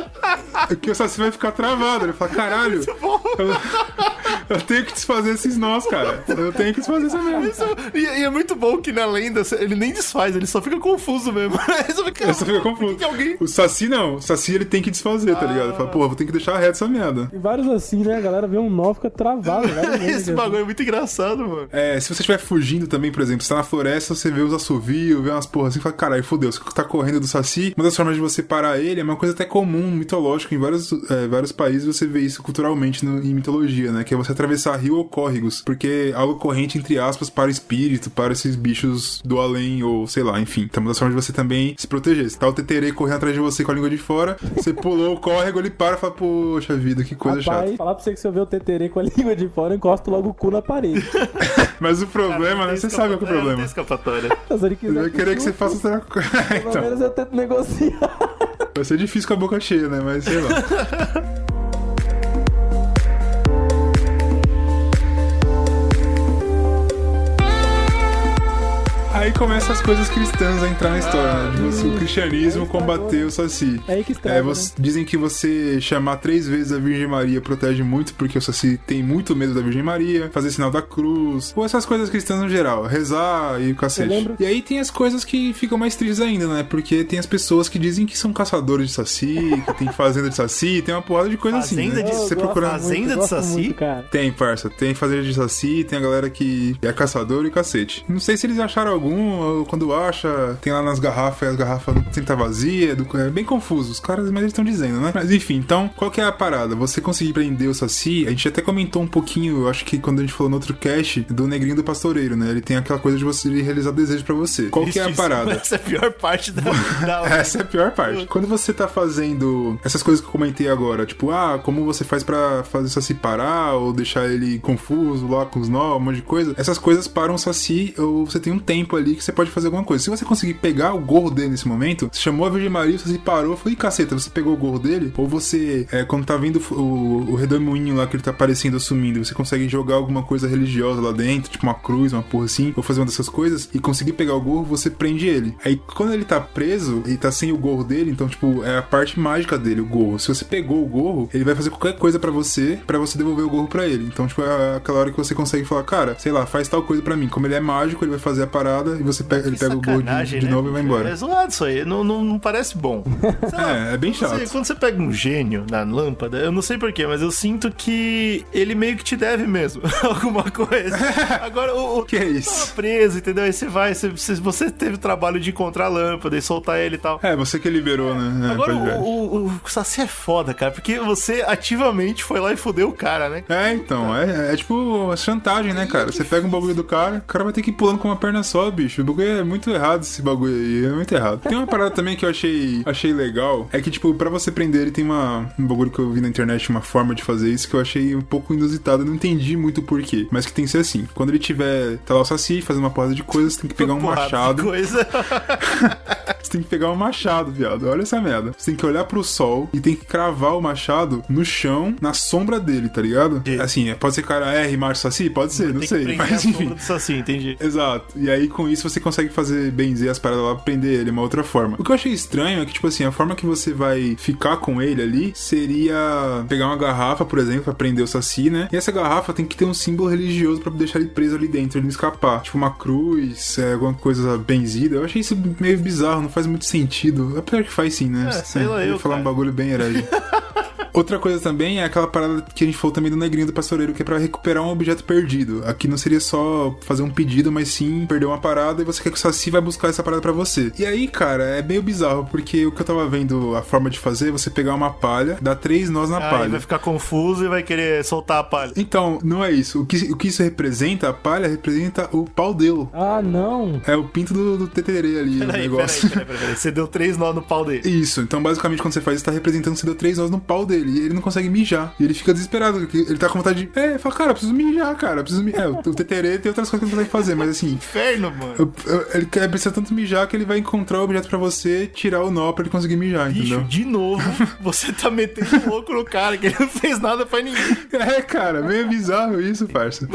Que o Saci vai ficar travado. Ele fala, caralho, eu, eu tenho que desfazer esses nós, cara. Eu tenho que desfazer essa merda. Isso- e, e é muito bom que na lenda ele nem desfaz, ele só fica confuso mesmo. Aí você fica, Eu só que confuso. que alguém... O Saci não. O Saci ele tem que desfazer, tá ligado? Ele fala, pô, vou ter que deixar reto essa merda. Tem vários assim, né? A galera vê um nó, fica travado. Esse assim. bagulho é muito engraçado, mano. É, se você estiver fugindo também, por exemplo, você tá na floresta, você vê os assovios, vê umas porras assim, fala, caralho, fodeu, você tá correndo do Saci. Uma das formas de você parar ele é uma coisa até comum, mitológica, em vários, é, vários países você vê isso culturalmente no- em mitologia, né? Que é você atravessar rio ou córregos, porque algo corrente, entre aspas, para o espírito, para esses bichos do além, ou sei lá, enfim. Então, uma das formas de você também se proteger. Se tá o teterê correndo atrás de você com a língua de fora, você pulou o córrego, ele para e fala, poxa vida, que coisa Rapaz, chata. falar pra você que se eu ver o teterê com a língua de fora, eu encosto logo o cu na parede. Mas o problema, Não né? Você sabe qual que é o Não problema. escapatória. Se ele quiser vai querer que você chupe, faça outra coisa. Pelo então, menos eu tento negociar. vai ser difícil com a boca cheia, né? Mas sei lá. Começam as coisas cristãs a entrar na história, né? Você- o cristianismo Aí combateu o Saci. É aí que estraga, É, você- Dizem que você chamar três vezes a Virgem Maria protege muito, porque o Saci tem muito medo da Virgem Maria, fazer sinal da cruz, ou essas coisas cristãs no geral, rezar e o cacete. E aí tem as coisas que ficam mais tristes ainda, né? Porque tem as pessoas que dizem que são caçadores de Saci, que tem fazenda de Saci, tem uma porrada de coisa assim, Fazenda né? de- Você gosto procurando... muito, Fazenda de Saci? muito, cara. Tem, parça. Tem fazenda de saci, tem a galera que é caçador e cacete. Não sei se eles acharam algum, ou quando acha, tem lá nas garrafas e as garrafas sempre tá vazia. do- É bem confuso. Os caras, mas eles estão dizendo, né? Mas enfim, então, qual que é a parada? Você conseguir prender o saci, a gente até comentou um pouquinho, eu acho que quando a gente falou no outro cast, do negrinho do pastoreiro, né? Ele tem aquela coisa de você realizar desejo pra você. Qual que é a parada? Essa é a pior parte da... da... Essa é a pior parte. Quando você tá fazendo essas coisas que eu comentei agora, tipo, ah, como você faz pra fazer o Saci parar, ou deixar ele confuso lá com os nó, um monte de coisa, essas coisas param o Saci, ou você tem um tempo ali que você pode fazer alguma coisa. Se você conseguir pegar o gorro dele nesse momento, você chamou a Virgem Maria, o Saci parou, ih, caceta, você pegou o gorro dele, ou você, é, quando tá vendo o, o redemoinho lá que ele tá aparecendo, assumindo, você consegue jogar alguma coisa religiosa lá dentro, tipo uma cruz, uma porra assim, ou fazer uma dessas coisas, e conseguir pegar o gorro, você prende ele. Aí quando ele tá preso, ele tá sem o gorro dele, então, tipo, é a parte mágica dele, o gorro. Se você pegou o gorro, ele vai fazer qualquer coisa pra você, pra você devolver o gorro pra ele. Então, tipo, é aquela hora que você consegue falar, cara, sei lá, faz tal coisa pra mim. Como ele é mágico, ele vai fazer a parada e você pega, ele pega o gorro de, de né, novo e vai embora. É zoado isso aí, não, não, não parece bom. Sei lá, É, é bem chato. quando você pega um gênio na lâmpada, eu não sei porquê, mas eu sinto que ele meio que te deve mesmo alguma coisa. Agora, o, o Que é isso? tá preso, entendeu? Aí você vai, você, você- teve o trabalho de encontrar a lâmpada e soltar ele e tal. É, você que liberou, né? É, Agora, ver. o, o, o Saci é foda, cara, porque você ativamente foi lá e fudeu o cara, né? É, então, é, é tipo chantagem, né, cara? Você pega um bagulho do cara, o cara vai ter que ir pulando com uma perna só, bicho. O bagulho é muito errado esse bagulho aí, é muito errado. Tem uma parada também que eu achei, achei legal, é que, tipo, pra você prender ele tem uma, um bagulho que eu vi na internet, uma forma de fazer isso que eu achei um pouco inusitado, eu não entendi muito o porquê, mas que tem que ser assim. Quando ele tiver, tá lá o Saci fazendo uma porrada de coisas, você tem que pegar um Porrada de machado. Coisa. Você tem que pegar um machado, viado. Olha essa merda. Você tem que olhar pro sol e tem que cravar o machado no chão, na sombra dele, tá ligado? Sim. Assim, pode ser cara R, macho saci? Pode ser, não sei. Mas a sombra enfim. do Saci, entendi. Exato. E aí, com isso, você consegue fazer benzer as paradas lá, prender ele, uma outra forma. O que eu achei estranho é que, tipo assim, a forma que você vai ficar com ele ali seria pegar uma garrafa, por exemplo, pra prender o Saci, né? E essa garrafa tem que ter um símbolo religioso pra deixar ele preso ali dentro, ele não escapar. Tipo uma cruz, é, alguma coisa benzida. Eu achei isso meio bizarro, não faz muito sentido. Apesar que faz sim, né? É, sei lá eu eu, ia falar um cara. bagulho bem herege. Outra coisa também é aquela parada que a gente falou também do negrinho do pastoreiro, que é pra recuperar um objeto perdido. Aqui não seria só fazer um pedido, mas sim perder uma parada e você quer que o Saci vai buscar essa parada pra você. E aí, cara, é meio bizarro, porque o que eu tava vendo a forma de fazer é você pegar uma palha, dar três nós na Aí palha. vai ficar confuso e vai querer soltar a palha. Então, não é isso. O que, o que isso representa, a palha representa o pau dele. Ah, não. É o pinto do, do teterê ali, o Peraí, peraí, negócio. peraí, peraí, peraí. Você deu três nó no pau dele. Isso, então basicamente quando você faz isso, tá representando que você deu três nós no pau dele e ele não consegue mijar. E ele fica desesperado, ele tá com vontade de. É, fala, cara, eu preciso mijar, cara, eu preciso mijar. É, o teterê tem outras coisas que ele consegue fazer, mas assim. Inferno, mano. eu- eu- ele quer precisa tanto mijar que ele vai encontrar o objeto pra você, tirar o nó pra ele conseguir mijar, Bicho, entendeu? de novo, você tá metendo louco no cara, que ele não fez nada pra ninguém. É, cara, meio bizarro isso, parça.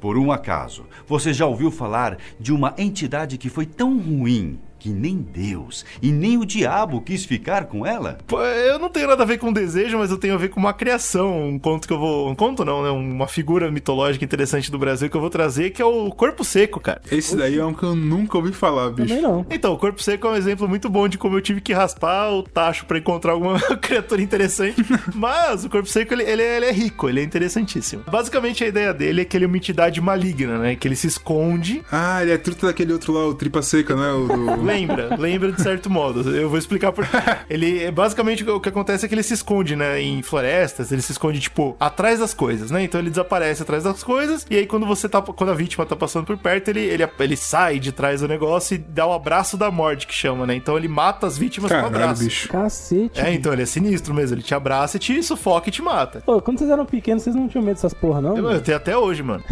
Por um acaso, você já ouviu falar de uma entidade que foi tão ruim que nem Deus e nem o diabo quis ficar com ela? Pô, eu não tenho nada a ver com desejo, mas eu tenho a ver com uma criação. Um conto que eu vou. Um conto não, né? Uma figura mitológica interessante do Brasil que eu vou trazer, que é o corpo seco, cara. Esse daí é um que eu nunca ouvi falar, bicho. Também não. Então, o corpo seco é um exemplo muito bom de como eu tive que raspar o tacho pra encontrar alguma criatura interessante. Mas o corpo seco, ele, ele, é- ele é rico, ele é interessantíssimo. Basicamente, a ideia dele é que ele é uma entidade maligna, né? Que ele se esconde. Ah, ele é truta daquele outro lá, o tripa seca, né? O do... Lembra, lembra de certo modo. Eu vou explicar por Ele, é basicamente, o que acontece é que ele se esconde, né? Em florestas, ele se esconde, tipo, atrás das coisas, né? Então ele desaparece atrás das coisas. E aí, quando você tá. Quando a vítima tá passando por perto, ele, ele, ele sai de trás do negócio e dá o abraço da morte, que chama, né? Então ele mata as vítimas com Caralho, abraço. bicho. Cacete. É, então ele é sinistro mesmo. Ele te abraça e te sufoca e te mata. Pô, quando vocês eram pequenos, vocês não tinham medo dessas porra, não? Eu, eu tenho até hoje, mano.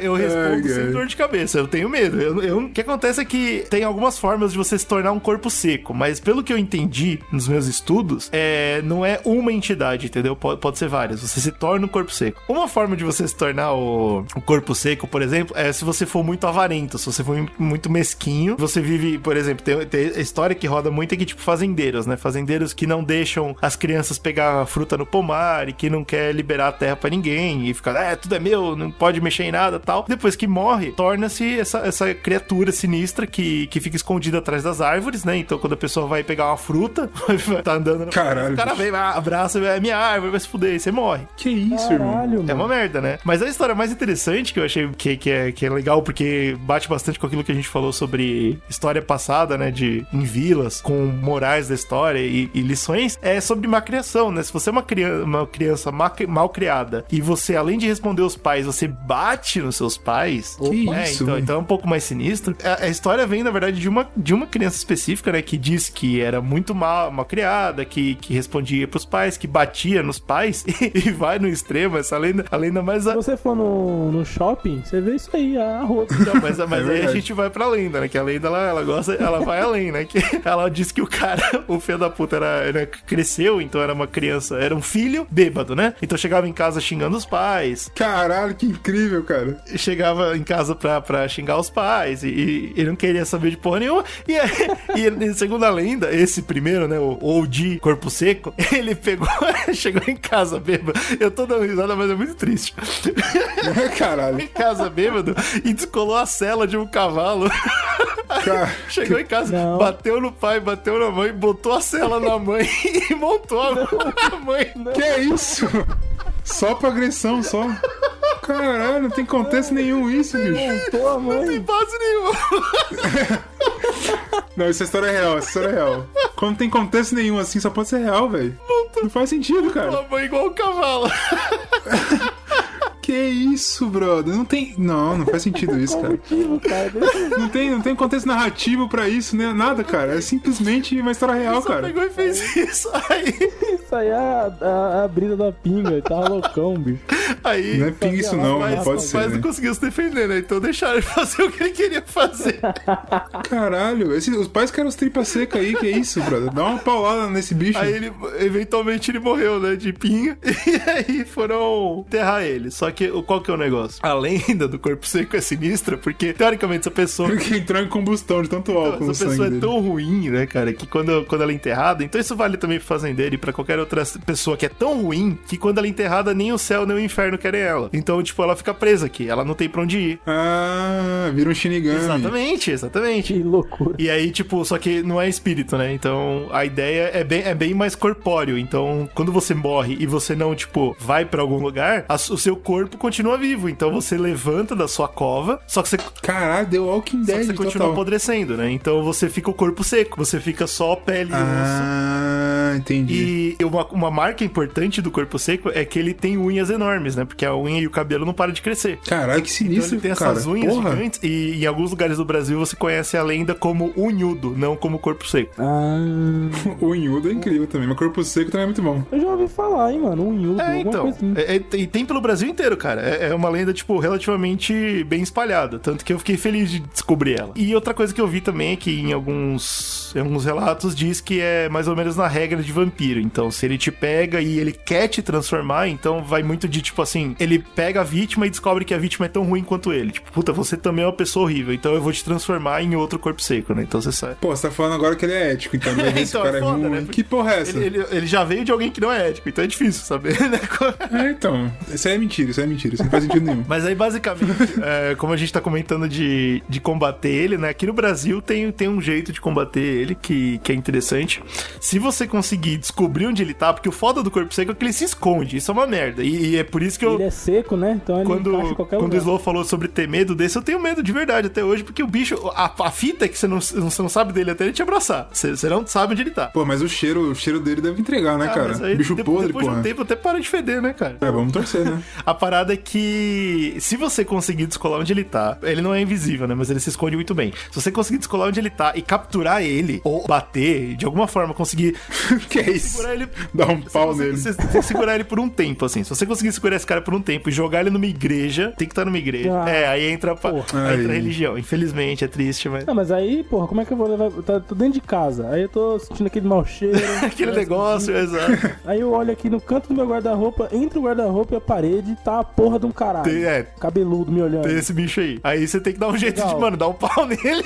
eu, eu respondo Ai, sem dor de cabeça. Eu tenho medo. Eu, eu- o que acontece é que tem algumas formas de você se tornar um corpo seco, mas pelo que eu entendi nos meus estudos, é, não é uma entidade, entendeu? Pode, pode ser várias. Você se torna um corpo seco. Uma forma de você se tornar o, o corpo seco, por exemplo, é se você for muito avarento, se você for muito mesquinho, você vive, por exemplo, tem, tem história que roda muito é que, tipo, fazendeiros, né? Fazendeiros que não deixam as crianças pegar fruta no pomar e que não quer liberar a terra pra ninguém e fica, é, tudo é meu, não pode mexer em nada tal. Depois que morre, torna-se essa, essa criatura sinistra que, que fica escondida atrás das árvores, né? Então, quando a pessoa vai pegar uma fruta, tá andando, Caralho, o cara vem, vai, abraça, é minha árvore, vai se fuder, e você morre. Que isso, irmão? Caralho, mano. É uma merda, né? Mas a história mais interessante que eu achei que, que, é, que é legal, porque bate bastante com aquilo que a gente falou sobre história passada, né? De em vilas, com morais da história e, e lições, é sobre má criação, né? Se você é uma criança, uma criança ma- mal criada e você, além de responder os pais, você bate nos seus pais. Que é, isso, então, então é um pouco mais sinistro. A, a história vem, na verdade, de uma, de uma criança específica, né? Que diz que era muito mal, mal criada, que, que respondia pros pais, que batia nos pais e, vai no extremo. Essa lenda, a lenda mais. Se A... você for no, no shopping, você vê isso aí, a rota. Não, mas, mas aí a gente vai pra lenda, né? Que a lenda ela, ela gosta, ela vai além, né? Que ela diz que o cara, o filho da puta, era, era- cresceu, então era uma criança, era um filho bêbado, né? Então chegava em casa xingando os pais, Caralho, que incrível, cara. chegava em casa pra, pra xingar os pais e, e ele não queria saber de porra nenhuma. E, aí- e segundo a lenda, esse primeiro, né, o OG Corpo Seco, ele pegou, chegou em casa bêbado. Eu tô dando risada, mas é muito triste. Caralho. em casa bêbado e descolou a cela de um cavalo. Cara, Chegou em casa, Não. bateu no pai, bateu na mãe, botou a cela na mãe e montou a, a mãe. que é isso? Só pra agressão, só. Caralho, não tem contexto nenhum isso, bicho. Pô, Não tem mãe. base nenhuma. Não, essa história é real, essa história é real. Quando não tem contexto nenhum assim, só pode ser real, velho. Não faz sentido, cara. A mãe igual um cavalo. Que isso, brother? Não tem. Não, não faz sentido isso, cara. Motivo, cara. Deixa Não tem, não tem contexto narrativo pra isso, né? Nada, cara. É simplesmente uma história real, Só cara. pegou e fez isso. Aí, isso aí é a, a, a brisa da pinga. Ele tava loucão, bicho. aí Não é pinga isso, não, mas, não pode mas ser. não Né? conseguiu se defender, né? Então deixaram ele fazer o que ele queria fazer. Caralho, esse- os pais querem os tripa seca aí, que é isso, brother? Dá uma paulada nesse bicho. Aí ele, eventualmente, ele morreu, né? De pinga. E aí foram enterrar ele. Só que o- qual que é o negócio? A lenda do corpo seco é sinistra, porque, teoricamente, essa pessoa. Porque entrou em combustão de tanto álcool Essa sangue pessoa é dele. tão ruim, né, cara, que quando, quando ela é enterrada, então isso vale também pro fazendeiro e pra qualquer outra pessoa que é tão ruim que quando ela é enterrada, nem o céu nem o inferno querem ela. Então, tipo, ela fica presa aqui, ela não tem pra onde ir. Ah, vira um Shinigami. Exatamente, exatamente. Que loucura. E aí, tipo, só que não é espírito, né? Então a ideia é bem, é bem mais corpóreo. Então, quando você morre e você não, tipo, vai pra algum lugar, a- o seu corpo continua vivo. Então você levanta da sua cova, só que você, só Caralho, deu Walking que Dead você continua total. apodrecendo, né? Então você fica o corpo seco, você fica só pele e osso. Ah, entendi. E uma, uma marca importante do corpo seco é que ele tem unhas enormes, né? Porque a unha e o cabelo não param de crescer. Caralho, que Então sinistro, ele tem cara. essas unhas Porra. gigantes e em alguns lugares do Brasil você conhece a lenda como unhudo, não como corpo seco. Ah, O unhudo é incrível também, mas corpo seco também é muito bom. eu já ouvi falar, hein, mano. Yudo, É, então. coisa assim. É, é, e tem pelo Brasil inteiro, cara. É, é uma lenda, tipo, relativamente bem espalhada. Tanto que eu fiquei feliz de descobrir ela. E outra coisa que eu vi também é que em alguns, em alguns relatos diz que é mais ou menos na regra de vampiro. Então, se ele te pega e ele quer te transformar, então vai muito de tipo assim: ele pega a vítima e descobre que a vítima é tão ruim quanto ele. Tipo, puta, você também é uma pessoa horrível, então eu vou te transformar em outro corpo seco, né? Então você sai. Pô, você tá falando agora que ele é ético, então se o Então, cara é é, foda, ruim. né? Que porra é essa? Ele, ele- ele já veio de alguém que não é ético, então é difícil saber, né? É, então. Isso aí é mentira, isso aí é mentira, isso não faz sentido nenhum. Mas aí, basicamente, é, como a gente tá comentando de, de combater ele, né? Aqui no Brasil tem, tem um jeito de combater ele que, que é interessante. Se você conseguir descobrir onde ele tá, porque o foda do corpo seco é que ele se esconde. Isso é uma merda. E, e é por isso que eu. Ele é seco, né? Então ele encaixa Quando, qualquer quando o lugar. Slow falou sobre ter medo desse, eu tenho medo de verdade até hoje, porque o bicho, a, a fita é que você não, você não sabe dele até ele te abraçar. Você, você não sabe onde ele tá. Pô, mas o cheiro, o cheiro dele deve entregar, né, Ah, cara? mas aí, Bicho depois, podre, depois de porra. um tempo até para de feder, né, cara? É, vamos torcer, né? A parada é que se você conseguir descolar onde ele tá, ele não é invisível, né? Mas ele se esconde muito bem. Se você conseguir descolar onde ele tá e capturar ele, ou bater, de alguma forma conseguir que é isso? segurar ele. Dá um Você pau consegue- nele. Você tem que segurar ele por um tempo, assim. Se você conseguir segurar esse cara por um tempo e jogar ele numa igreja, tem que estar numa igreja. Ah. é, aí entra, Porra. aí entra a religião. Infelizmente, é triste, mas. Não, mas aí, porra, como é que eu vou levar? Tá, tô dentro de casa. Aí eu tô sentindo aquele mau cheiro. Aquele negócio, exato. Aí eu olho aqui no canto do meu guarda-roupa, entre o guarda-roupa e a parede, tá a porra de um caralho. Tem- é. Cabeludo me olhando. Tem esse bicho aí. Aí você tem que dar um jeito Legal. de, mano, dar um pau nele.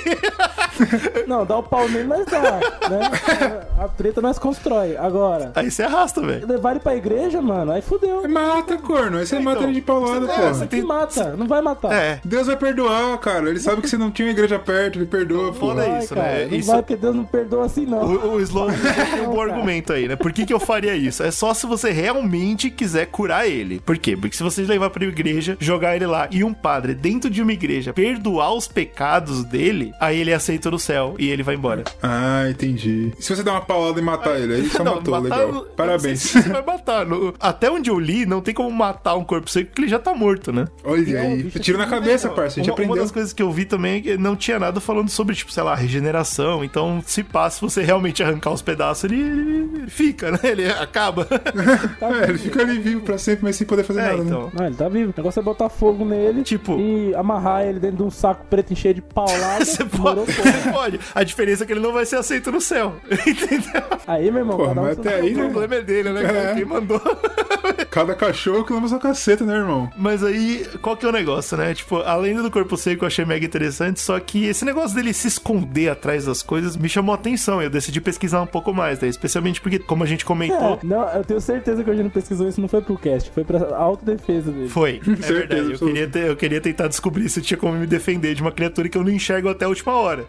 Não, dá o pau nele, mas dá, né? A treta nós constrói. Agora, Aí você arrasta, velho. levar ele pra igreja, mano, aí fudeu. Mata, corno. Aí você Então, mata ele de paulada, você- é, você Que mata, não vai matar. É. Deus vai perdoar, cara. Ele sabe que você não tinha uma igreja perto, ele perdoa, Foda porra. Vai, isso, cara, né? Não Isso- vai porque Deus não perdoa assim, não. O, o Slow tem um bom argumento aí, né? Por que, que eu faria isso? É só se você realmente quiser curar ele. Por quê? Porque se você levar pra igreja, jogar ele lá e um padre dentro de uma igreja perdoar os pecados dele, aí ele aceita no céu e ele vai embora. Ah, entendi. Se você dar uma paulada e matar ele, aí só Não, matou, matar, legal. Parabéns. se você vai matar. No- até onde eu li, não tem como matar um corpo seco porque ele já tá morto, né? Olha aí, bicho, tiro na cabeça, parça. A gente uma, uma aprendeu. das coisas que eu vi também é que não tinha nada falando sobre, tipo, sei lá, regeneração. Então, se passa, se você realmente arrancar os pedaços, ele, ele fica, né? Ele acaba. É, ele fica ali vivo pra sempre, mas sem poder fazer É, nada. né? então. Não, ele tá vivo. O negócio é botar fogo nele Tipo- e amarrar ele dentro de um saco preto cheio de paulada. Você pode, pode. A diferença é que ele não vai ser aceito no céu. Entendeu? Aí, meu irmão, Pô, cada um até aí, O né? problema é dele, né? É. Quem mandou. Cada cachorro que leva sua caceta, né, irmão? Mas aí, qual que é o negócio, né? Tipo, além do corpo seco, eu achei mega interessante, só que esse negócio dele se esconder atrás das coisas me chamou a atenção. Eu decidi pesquisar um pouco mais, né? Especialmente porque, como a gente comentou, É, não, eu tenho certeza que a gente pesquisou isso, não foi pro cast, foi pra autodefesa dele. Foi, é Certeza verdade. Eu queria, ter- eu queria tentar descobrir se eu tinha como me defender de uma criatura que eu não enxergo até a última hora.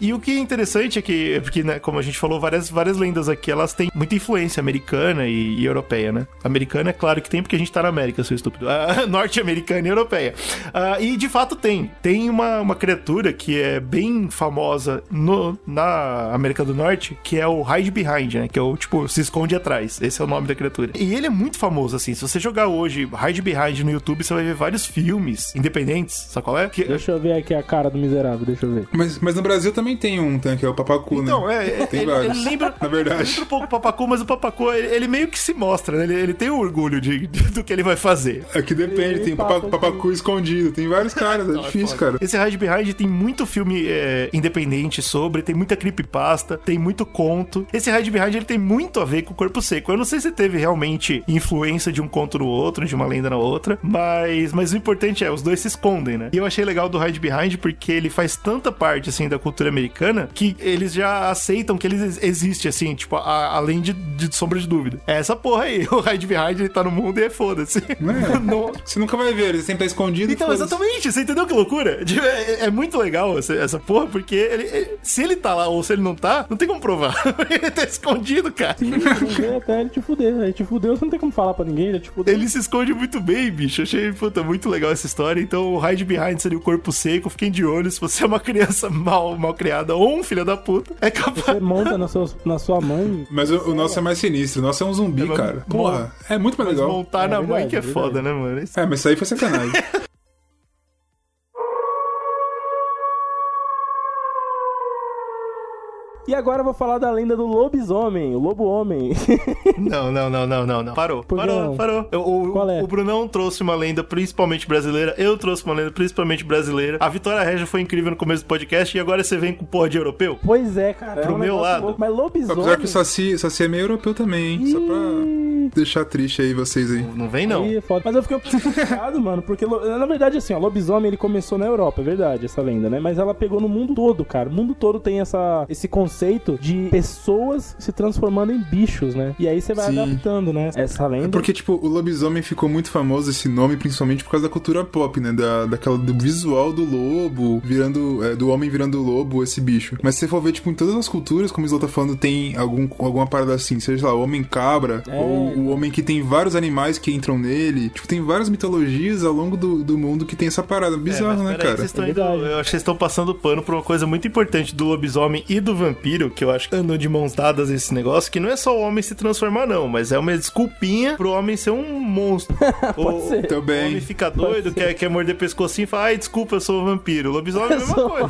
E o que é interessante é que, porque, né, como a gente falou, várias, várias lendas aqui, elas têm muita influência americana e, e europeia, né? Americana, é claro que tem, porque a gente tá na América, seu estúpido. Ah, Norte-americana e europeia. Ah, e de fato tem. Tem uma, uma criatura que é bem famosa no, na América do Norte, que é o Hide Behind, né? Que é o, tipo, se esconde atrás. Esse é o nome da criatura. E ele é muito famoso, assim. Se você jogar hoje Hide Behind no YouTube, você vai ver vários filmes independentes, sabe qual é? Que, Deixa eu ver aqui a cara do miserável, deixa eu ver. Mas, mas no Brasil também tem um tanque, é o Papacu, Então, né? é, é, Tem ele, vários. ele lembra, Na verdade. lembra um pouco o Papacu, mas o Papacu, ele, ele meio que se mostra, né? Ele, ele tem o orgulho de, de- do que ele vai fazer. Aqui depende, tem Papacu. papa, Papacu escondido, tem vários caras, é difícil, cara. Esse Hide Behind tem muito filme é, independente sobre, tem muita creepypasta, tem muito conto. Esse Hide Behind ele tem muito a ver com o Corpo Seco. Eu não sei se teve realmente influência de um conto no outro, de uma lenda na outra, mas, mas o importante é, os dois se escondem, né? E eu achei legal do Hide Behind porque ele faz tanta parte, assim, da cultura americana que eles já aceitam que ele ex- existe, assim, tipo, a- além de, de sombra de dúvida. É essa porra aí. O Hide Behind, ele tá no mundo e é foda-se. É. Não- Você nunca vai ver, ele sempre tá escondido. então, exatamente, você entendeu que loucura? Tipo, É, é muito legal essa, essa porra, porque ele- se ele tá lá ou se ele não tá, não tem como provar. ele tá escondido, cara. Sim, até ele te fuder. Ele te fudeu, você não tem como falar pra ninguém, ele te fudeu. Ele se esconde muito bem, bicho. Achei, puta, muito legal essa história. Então, o Hide Behind seria o corpo seco. Fiquem de olho. Se você é uma criança mal, mal criada ou um filho da puta, é capaz. Você monta na sua, na sua mãe. Mas o, o nosso é mais sinistro, o nosso é um zumbi, mas- cara. Porra, é muito mais legal. Montar É na verdade, mãe que é, é verdade. foda, né, mano? Isso- É, mas isso aí foi sacanagem. E agora eu vou falar da lenda do lobisomem, o lobo-homem. Não, não, não, não, não, não. Parou, Por parou, não? parou. Eu- o, Qual é? o Brunão trouxe uma lenda principalmente brasileira, eu trouxe uma lenda principalmente brasileira. A Vitória Regia foi incrível no começo do podcast e agora você vem com porra de europeu? pois é, cara. Pro é um meu lado. louco. Mas lobisomem... Apesar que o Saci, Saci é meio europeu também, hein? Só pra deixar triste aí vocês aí. Não vem não. Aí foda. Mas eu fiquei preocupado, mano, porque na verdade, assim, ó, lobisomem ele começou na Europa, é verdade, essa lenda, né? Mas ela pegou no mundo todo, cara. O mundo todo tem essa, esse conceito de pessoas se transformando em bichos, né? E aí você vai Sim. adaptando, né? Essa lenda. É porque, tipo, o lobisomem ficou muito famoso esse nome, principalmente por causa da cultura pop, né? Da, daquela, do visual do lobo, virando. é, do homem virando lobo, esse bicho. Mas se você for ver, tipo, em todas as culturas, como o Slow tá falando, tem algum, alguma parada assim, seja lá, o homem cabra, É. ou o homem que tem vários animais que entram nele. Tipo, tem várias mitologias ao longo do, do mundo que tem essa parada. É, Bizarro, mas né, peraí que cara? Vocês estão É eu acho que vocês estão passando pano por uma coisa muito importante do lobisomem e do vampiro, que eu acho que andam de mãos dadas esse negócio, que não é só o homem se transformar, não, mas é uma desculpinha pro homem ser um monstro. o, ser. o Também. homem fica doido, quer, quer morder pescocinho e fala, ai, desculpa, eu sou vampiro. O lobisomem é a mesma sou- coisa.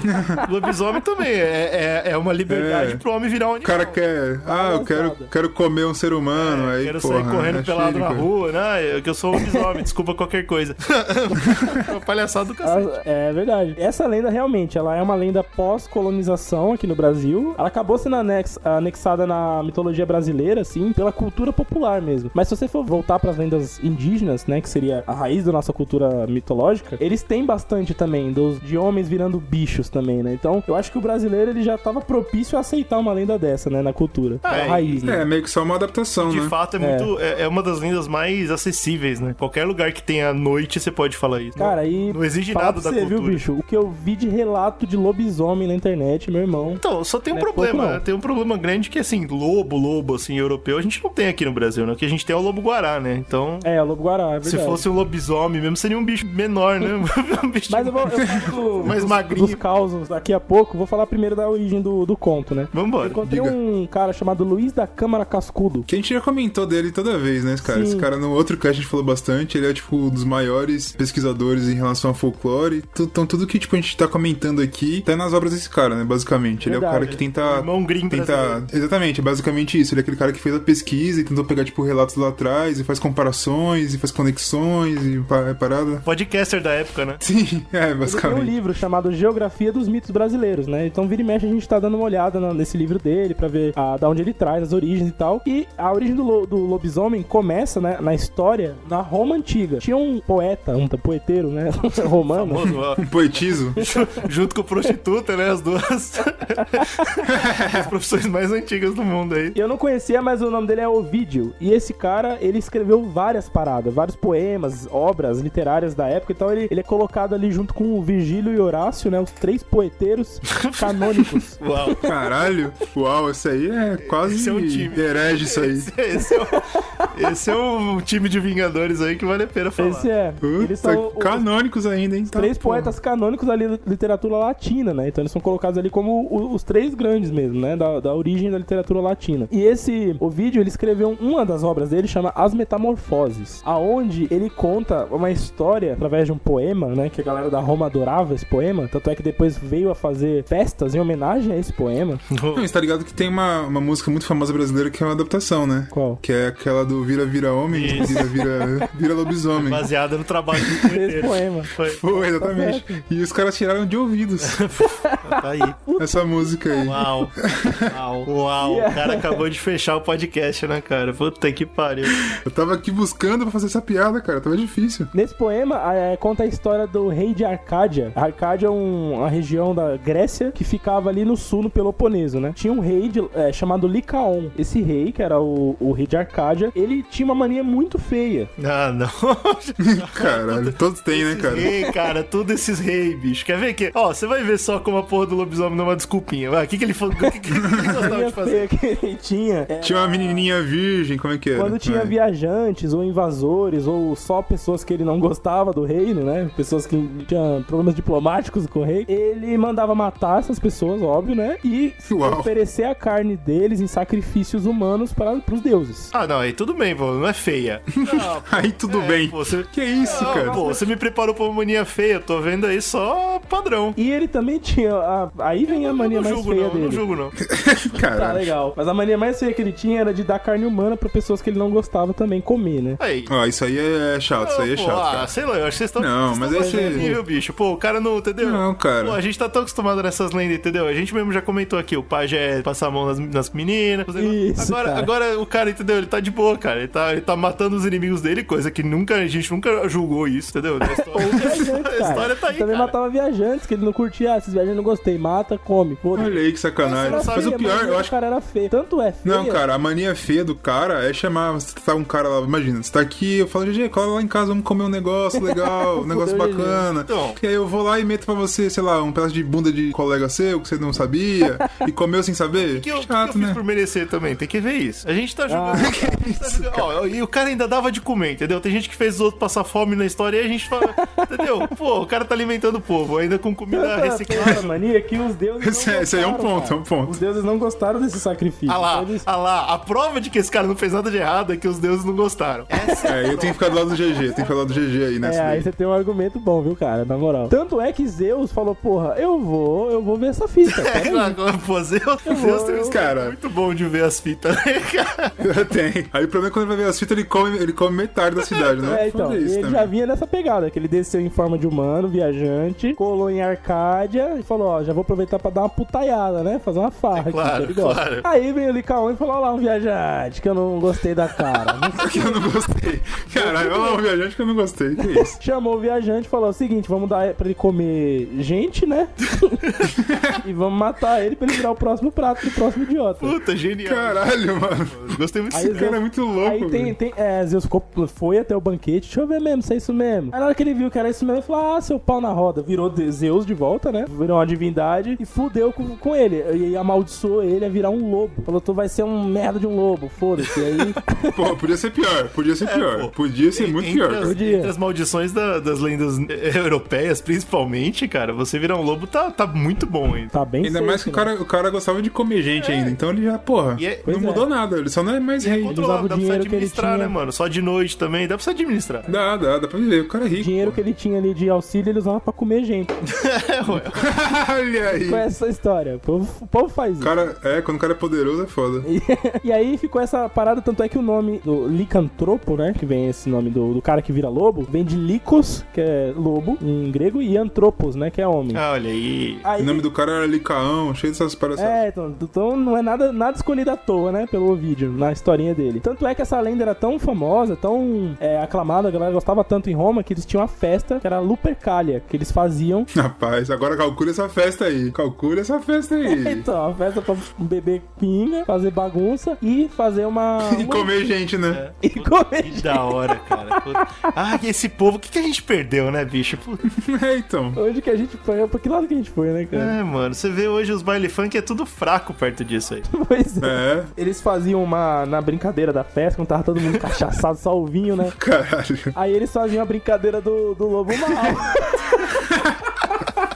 O lobisomem também é, é, é uma liberdade É. pro homem virar um O animal. cara quer. Ah, eu quero, quero comer um ser humano. aí, Quero porra, sair correndo é pelado na rua, né? Eu que eu sou um lobisomem, desculpa qualquer coisa. Uma palhaçada do cacete. Ah, É verdade. Essa lenda realmente, ela é uma lenda pós-colonização aqui no Brasil. Ela acabou sendo anex- anexada na mitologia brasileira, assim, pela cultura popular mesmo. Mas se você for voltar para as lendas indígenas, né, que seria a raiz da nossa cultura mitológica, eles têm bastante também dos de homens virando bichos também, né? Então, eu acho que o brasileiro ele já tava propício a aceitar uma lenda dessa, né, na cultura. Ah, a raiz, né? É, meio que só uma adaptação, De né? fato, é, muito. É, é uma das lendas mais acessíveis, né? Qualquer lugar que tenha noite, você pode falar isso. Cara, não, e não exige nada da você, cultura. viu, bicho? O que eu vi de relato de lobisomem na internet, meu irmão. Então, só tem um Não é problema, né? Tem um problema grande que, assim, lobo, lobo, assim, europeu, a gente não tem aqui no Brasil, né? O que a gente tem é o lobo-guará, né? Então, É, o lobo guará, é verdade. se fosse um lobisomem mesmo, seria um bicho menor, né? um bicho Mas eu vou eu falo Mais dos, magrinho. dos causos daqui a pouco. Vou falar primeiro da origem do, do conto, né? Eu Vambora. encontrei diga. um cara chamado Luiz da Câmara Cascudo. Que a gente já comentou dele toda vez, né, esse cara? Sim. Esse cara no outro cast a gente falou bastante, ele é, tipo, um dos maiores pesquisadores em relação a folclore. Então, tudo que, tipo, a gente tá comentando aqui tá nas obras desse cara, né, basicamente. Ele é o Verdade. cara que tenta... Irmão gringo tenta... Exatamente, é basicamente isso. Ele é aquele cara que fez a pesquisa e tentou pegar, tipo, relatos lá atrás e faz comparações e faz conexões e é parada. Podcaster da época, né? Sim, é, Ele tem um basicamente. livro chamado Geografia dos Mitos Brasileiros, né? Então, vira e mexe, a gente tá dando uma olhada nesse livro dele pra ver ah, da onde ele traz, as origens e tal. E a origem do, lo- do lobisomem começa, né, na história, na Roma Antiga. Tinha um poeta, um poeteiro, né, romano. Famoso. Um poetizo. Junto com prostituta, né? As duas. As profissões mais antigas do mundo aí. Eu não conhecia, mas o nome dele é Ovídio. E esse cara, ele escreveu várias paradas, vários poemas, obras literárias da época. Então ele, ele é colocado ali junto com o Virgílio e Horácio, né? Os três poeteiros canônicos. Uau. Caralho. Uau, esse aí é quase Esse é um time. herege isso aí. Esse, esse é o, esse é o time de Vingadores aí que vale a pena falar. Esse é. Eles são os canônicos ainda, hein? Tá, três porra. poetas canônicos ali da literatura latina, né? Então eles são colocados ali como os três grandes mesmo, né? Da, da origem da literatura latina. E esse Ovídio, ele escreveu uma das obras dele, chama As Metamorfoses, aonde ele conta uma história através de um poema, né? Que a galera da Roma adorava esse poema, tanto é que depois veio a fazer festas em homenagem a esse poema. Não, você tá ligado que tem uma, uma música muito famosa brasileira que é uma adaptação, né? Qual? Que é aquela do Vira Vira Homem, Isso. Vira Vira, vira Lobisomem. Baseada no trabalho do Esse poema. Foi. Foi, exatamente. E os caras tiraram de ouvidos Tá aí. essa música aí. Uau. Uau. Uau. O cara acabou de fechar o podcast, né, cara? Puta que pariu. Eu tava aqui buscando pra fazer essa piada, cara. Tava difícil. Nesse poema, é, conta a história do rei de Arcádia. Arcádia é um- uma região da Grécia que ficava ali no sul, no Peloponeso, né? Tinha um rei de- é, chamado Licaon. Esse rei, que era o, o rei de Arcádia, ele tinha uma mania muito feia. Ah, não. Caralho, todos têm, né, cara? Rei, cara, tudo esses reis, bicho. Quer ver que? Ó, você vai ver só como a porra do lobisomem não é uma desculpinha. O que, que ele falou? O que, que ele gostava de fazer? que ele tinha. é, Tinha uma menininha virgem, como é que era? Quando tinha viajantes ou invasores ou só pessoas que ele não gostava do reino, né? Pessoas que tinham problemas diplomáticos com o rei, ele mandava matar essas pessoas, óbvio, né? E Uau. oferecer a carne deles em sacrifícios humanos para os deuses. Ah, não, aí tudo bem, pô, não é feia. Não, pô, Aí tudo é, bem. Pô, você... Que isso, Não, cara? Pô, você me preparou pra uma mania feia, eu tô vendo aí só padrão. E ele também tinha. a- aí vem a mania mais feia não, dele. Não julgo, não. Tá Caralho. legal. Mas a mania mais feia que ele tinha era de dar carne humana pra pessoas que ele não gostava também comer, né? Aí. Ó, isso aí é chato, isso aí é Pô, chato, ah, cara. sei lá, eu acho que vocês estão. Não, vocês mas esse- nível, bicho. Pô, o cara não, entendeu? Não, cara. Pô, a gente tá tão acostumado nessas lendas, entendeu? A gente mesmo já comentou aqui, o pajé passa a mão nas, nas meninas. Isso, agora, cara. agora o cara, entendeu? Ele tá de boa, cara. Ele tá, ele tá matando os inimigos dele, coisa que nunca, a gente nunca julgou isso, entendeu? Na história, a cara. história tá aí, Ele também cara. matava viajantes, que ele não curtia. Ah, esses viajantes não gostei. Mata, come. Olha aí que sacanagem. Era Mas feia, o pior, eu o acho que. cara era feio. Tanto é feio. Não, cara, a mania feia do cara é chamar. Você tá um cara lá, imagina, você tá aqui, eu falo, GG, cola lá em casa, vamos comer um negócio legal, um negócio Fudeu, bacana. Então. E aí eu vou lá e meto pra você, sei lá, um pedaço de bunda de colega seu que você não sabia e comeu sem saber. O que eu, que Chato, eu fiz né? por merecer também? Tem que ver isso. A gente tá jogando. Ah, gente tá jogando- Ó, e o cara ainda dava de comer, entendeu? Tem gente que fez os outros passar fome na história e a gente fala. entendeu? Pô, o cara tá alimentando o povo, ainda com comida reciclada. mania que os deuses Esse é- esse aí é um gostaram, ponto, é um ponto. Os deuses não gostaram desse sacrifício. Ah lá, Então eles- ah lá, a prova de que esse cara não fez nada de errado é que os deuses não gostaram. Essa É, eu tenho que ficar do lado do GG, tem que ficar do lado do GG aí É, nessa aí você tem um argumento bom, viu, cara? Na moral. Tanto é que Zeus falou, porra, eu vou, eu vou ver essa fita. é agora, pô, Zeus, Zeus tem uns Cara. caras muito bom de ver as fitas, né, cara? tem. Aí o problema é quando ele vai ver as fitas, ele come, ele come metade da cidade, né? É, então, e ele também. já vinha nessa pegada, que ele desceu em forma de humano, viajante, colou em Arcádia e falou, ó, já vou aproveitar pra dar uma putaiada, né? Fazer uma farra É claro, aqui, claro. Aí veio o Licaon e falou, lá um viajante, que eu não gostei da cara. Que eu não gostei. Caralho, olha lá um viajante que eu não gostei. Que isso? Chamou o viajante e falou o seguinte, vamos dar pra ele comer gente, né? e vamos matar ele pra ele virar o próximo prato do próximo idiota. Puta, genial. Caralho, mano. Gostei muito desse cara. é muito louco, Aí tem, tem, é, Zeus foi até o banquete, deixa eu ver mesmo, se é isso mesmo. Aí na hora que ele viu que era isso mesmo, ele falou, ah, seu pau na roda. Virou Zeus de volta, né? Virou uma divindade e fudeu com, com ele. E amaldiçoou ele a virar um lobo. Falou, tu vai ser um merda de um lobo, foda-se. E aí, Pô, podia ser pior, podia ser pior. pô. Podia ser muito entre pior. As. Podia. entre as maldições da- das lendas eh, europeias, principalmente, cara, você virar um lobo tá, tá muito bom ainda. tá bem Ainda safe, mais que o né? cara, o cara gostava de comer gente ainda, então ele já, porra, E é- não Pois é. mudou nada, ele só não é mais rei. usava o Controlado, dá pra você dinheiro que ele administrar, tinha. né, mano? Só de noite também, dá pra você administrar. Dá, dá, dá pra viver, o cara é O rico. dinheiro pô. que ele tinha ali de auxílio, ele usava pra comer gente. Olha aí. É essa história? O povo, o povo faz isso. cara, é, quando o cara é poderoso é foda. E, e aí ficou essa parada, tanto é que o nome do licantropo, né? Que vem esse nome do, do cara que vira lobo, vem de likos, que é lobo em grego, e antropos, né? Que é homem. Ah, olha aí. Aí, O nome do cara era Licaão, cheio dessas palhaçadas. É, então, então não é nada, nada escolhido à toa, né? Pelo vídeo, na historinha dele. Tanto é que essa lenda era tão famosa, tão é, aclamada, a galera gostava tanto em Roma, que eles tinham uma festa que era a Lupercalia, que eles faziam. Rapaz, agora calcule essa festa aí. Calcule essa festa aí. Então, uma festa pra beber pinga, fazer bagunça e fazer uma. e comer gente, né? E comer. Que da hora, cara. Puta. Ah, e esse povo, o que, que a gente perdeu, né, bicho? Puta. É, então. Onde que a gente foi? Pra que lado que a gente foi, né, cara? É, mano, você vê hoje os baile funk é tudo fraco perto disso aí. Pois é. É, Eles faziam uma. Na brincadeira da festa, quando tava todo mundo cachaçado, só o vinho, né? caralho. Aí eles faziam a brincadeira do, do lobo mal.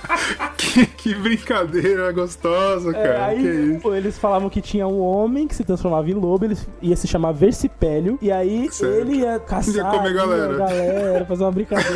Que, que brincadeira gostosa, É, cara. que aí isso. pô, eles falavam que tinha um homem que se transformava em lobo, ele ia se chamar Versipélio, e aí Certo. ele ia caçar Ia comer galera. galera, fazer uma brincadeira.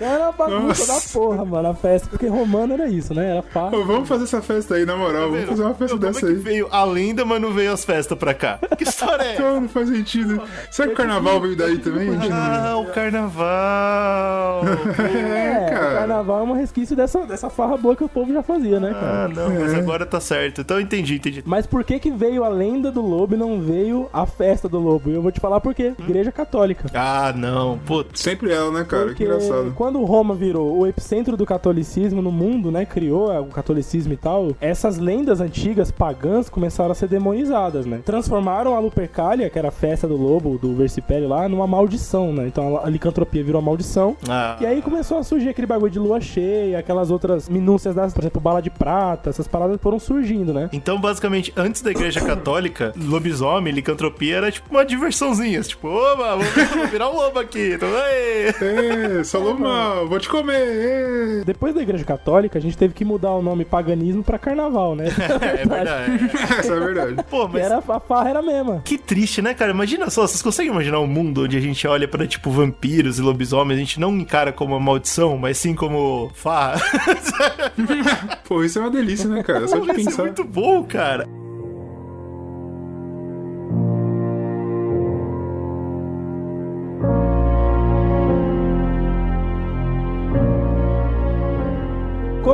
Era uma bagunça Nossa. da porra, mano, a festa. Porque romano era isso, né? Era. Ô, vamos fazer essa festa aí, na moral. Vamos fazer uma festa dessa como é que aí. veio a lenda, mas não veio as festas pra cá? Que história é essa? Então, não faz sentido. Será que o carnaval veio daí também? Ah, o carnaval. É, o cara. carnaval é um resquício dessa, dessa farra boa que o povo já fazia, né, cara? Ah, não, mas agora tá certo. Então eu entendi, entendi. Mas por que que veio a lenda do lobo e não veio a festa do lobo? E eu vou te falar por quê. Igreja Católica. Ah, não. Putz. Sempre ela, né, cara? Porque Que engraçado. quando Roma virou o epicentro do catolicismo no mundo, né, criou o catolicismo e tal, essas lendas antigas pagãs começaram a ser demonizadas, né? Transformaram a Lupercalia, que era a festa do lobo, do Versipélio lá, numa maldição, né? Então a licantropia virou maldição. Ah, E aí começou a surgir aquele bagulho de lua cheia, aquelas outras minúcias das, por exemplo, bala de prata, essas paradas foram surgindo, né? Então, basicamente, antes da igreja católica, lobisomem, licantropia era tipo uma diversãozinha. Tipo, oba, vou virar um lobo aqui. Então. É, falou mal, vou te comer. é. Depois da igreja católica, a gente teve que mudar o nome paganismo pra carnaval, né? É verdade. Essa é a verdade. Pô, mas era, a farra era a mesma. que triste, né, cara? Imagina só, vocês conseguem imaginar um mundo onde a gente olha pra, tipo, vampiros e lobisomens, a gente não encara como uma maldição, mas sim como farra? Pô, isso é uma delícia, né, cara? Só de Isso é pensar. muito bom, cara.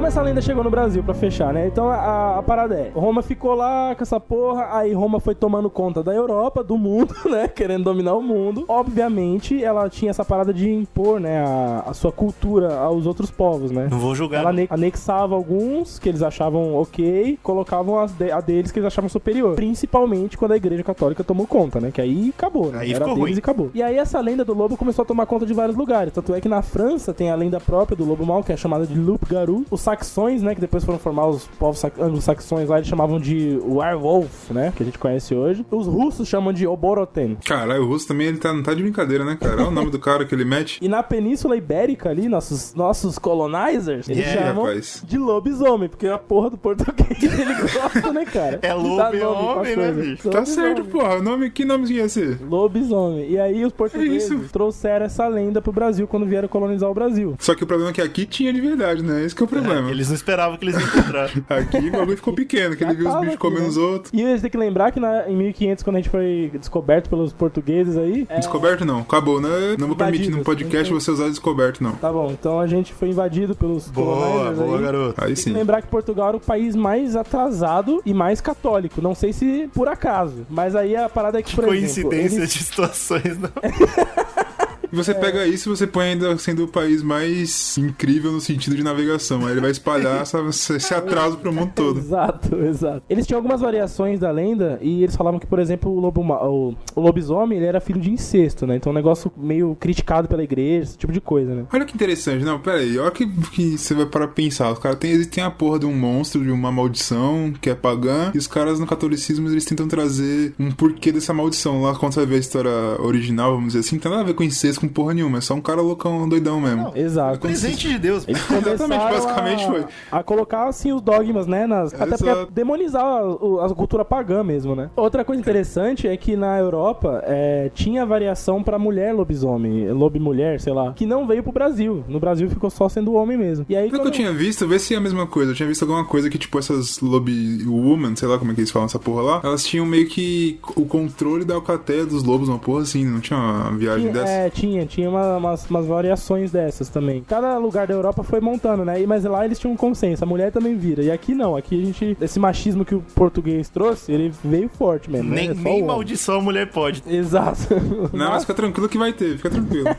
Essa lenda chegou no Brasil, pra fechar, né? Então a, a parada é: Roma ficou lá com essa porra, aí Roma foi tomando conta da Europa, do mundo, né? Querendo dominar o mundo. Obviamente, ela tinha essa parada de impor, né? A, a sua cultura aos outros povos, né? Não vou julgar. Ela ane- anexava alguns que eles achavam ok, colocavam as de- a deles que eles achavam superior. Principalmente quando a igreja católica tomou conta, né? Que aí acabou, né? Aí Era ficou deles ruim. e acabou. E aí essa lenda do lobo começou a tomar conta de vários lugares. Tanto é que na França tem a lenda própria do lobo mau, que é chamada de loup-garou. Os saxões, né? Que depois foram formar os povos anglo-saxões lá, eles chamavam de werewolf, né? Que a gente conhece hoje. Os russos chamam de oboroten. Caralho, o russo também ele tá, não tá de brincadeira, né, cara? Olha o nome do cara que ele mete. E na Península Ibérica ali, nossos, nossos colonizers, eles Yeah, chamam rapaz. de lobisomem, porque a porra do português ele gosta, né, cara? É homem, né, bicho? Tá Lobisomem. certo, porra. Nome, que nome ia ser? Lobisomem. E aí os portugueses isso? trouxeram essa lenda pro Brasil quando vieram colonizar o Brasil. Só que o problema é que aqui tinha de verdade, né? Esse que é o problema. Eles não esperavam que eles iam encontrar. Aqui o bagulho ficou pequeno, que Já ele viu os bichos aqui, comendo né? os outros. E eles têm que lembrar que na- em 1500, quando a gente foi descoberto pelos portugueses aí... é- Descoberto não, acabou, né? Não vou permitir Invadidos. num podcast você usar descoberto, não. Tá bom, então a gente foi invadido pelos boa, boa, aí. garoto. Aí Tem sim. que lembrar que Portugal era o país mais atrasado e mais católico. Não sei se por acaso. Mas aí a parada é que, por Coincidência exemplo... eles- de situações, não. E você pega isso e você põe ainda sendo o país mais incrível no sentido de navegação. Aí ele vai espalhar essa- esse atraso pro mundo todo. Exato, exato. Eles tinham algumas variações da lenda e eles falavam que, por exemplo, o, lobo, o, o lobisomem ele era filho de incesto, né? Então um negócio meio criticado pela igreja, esse tipo de coisa, né? Olha que interessante, não, pera aí, olha que, que você vai parar pra pensar. Os caras têm, existem a porra de um monstro, de uma maldição que é pagã, e os caras no catolicismo eles tentam trazer um porquê dessa maldição. Lá quando você ver a história original, vamos dizer assim, não tem nada a ver com incesto, com porra nenhuma, é só um cara loucão, doidão mesmo. Exato. Presente de Deus. Eles Exatamente, basicamente a, foi. a colocar assim os dogmas, né? Nas, até porque Exato. demonizar a, a cultura pagã mesmo, né? Outra coisa interessante é que na Europa é, tinha variação pra mulher lobisomem, lobo mulher, sei lá, que não veio pro Brasil. No Brasil ficou só sendo homem mesmo. E aí Pelo que eu quando- tinha visto, vê se é a mesma coisa. Eu tinha visto alguma coisa que, tipo, essas lobby woman, sei lá como é que eles falam essa porra lá, elas tinham meio que o controle da alcateia dos lobos, uma porra assim, não tinha uma viagem Tinha, dessa? é, tinha, tinha uma- umas, umas variações dessas também. Cada lugar da Europa foi montando, né? E- Mas lá eles tinham um consenso, a mulher também vira. E aqui não, aqui a gente. Esse machismo que o português trouxe, ele veio forte mesmo. Nem, né? É nem homem. maldição a mulher pode. Exato. Não, mas fica tranquilo que vai ter, fica tranquilo.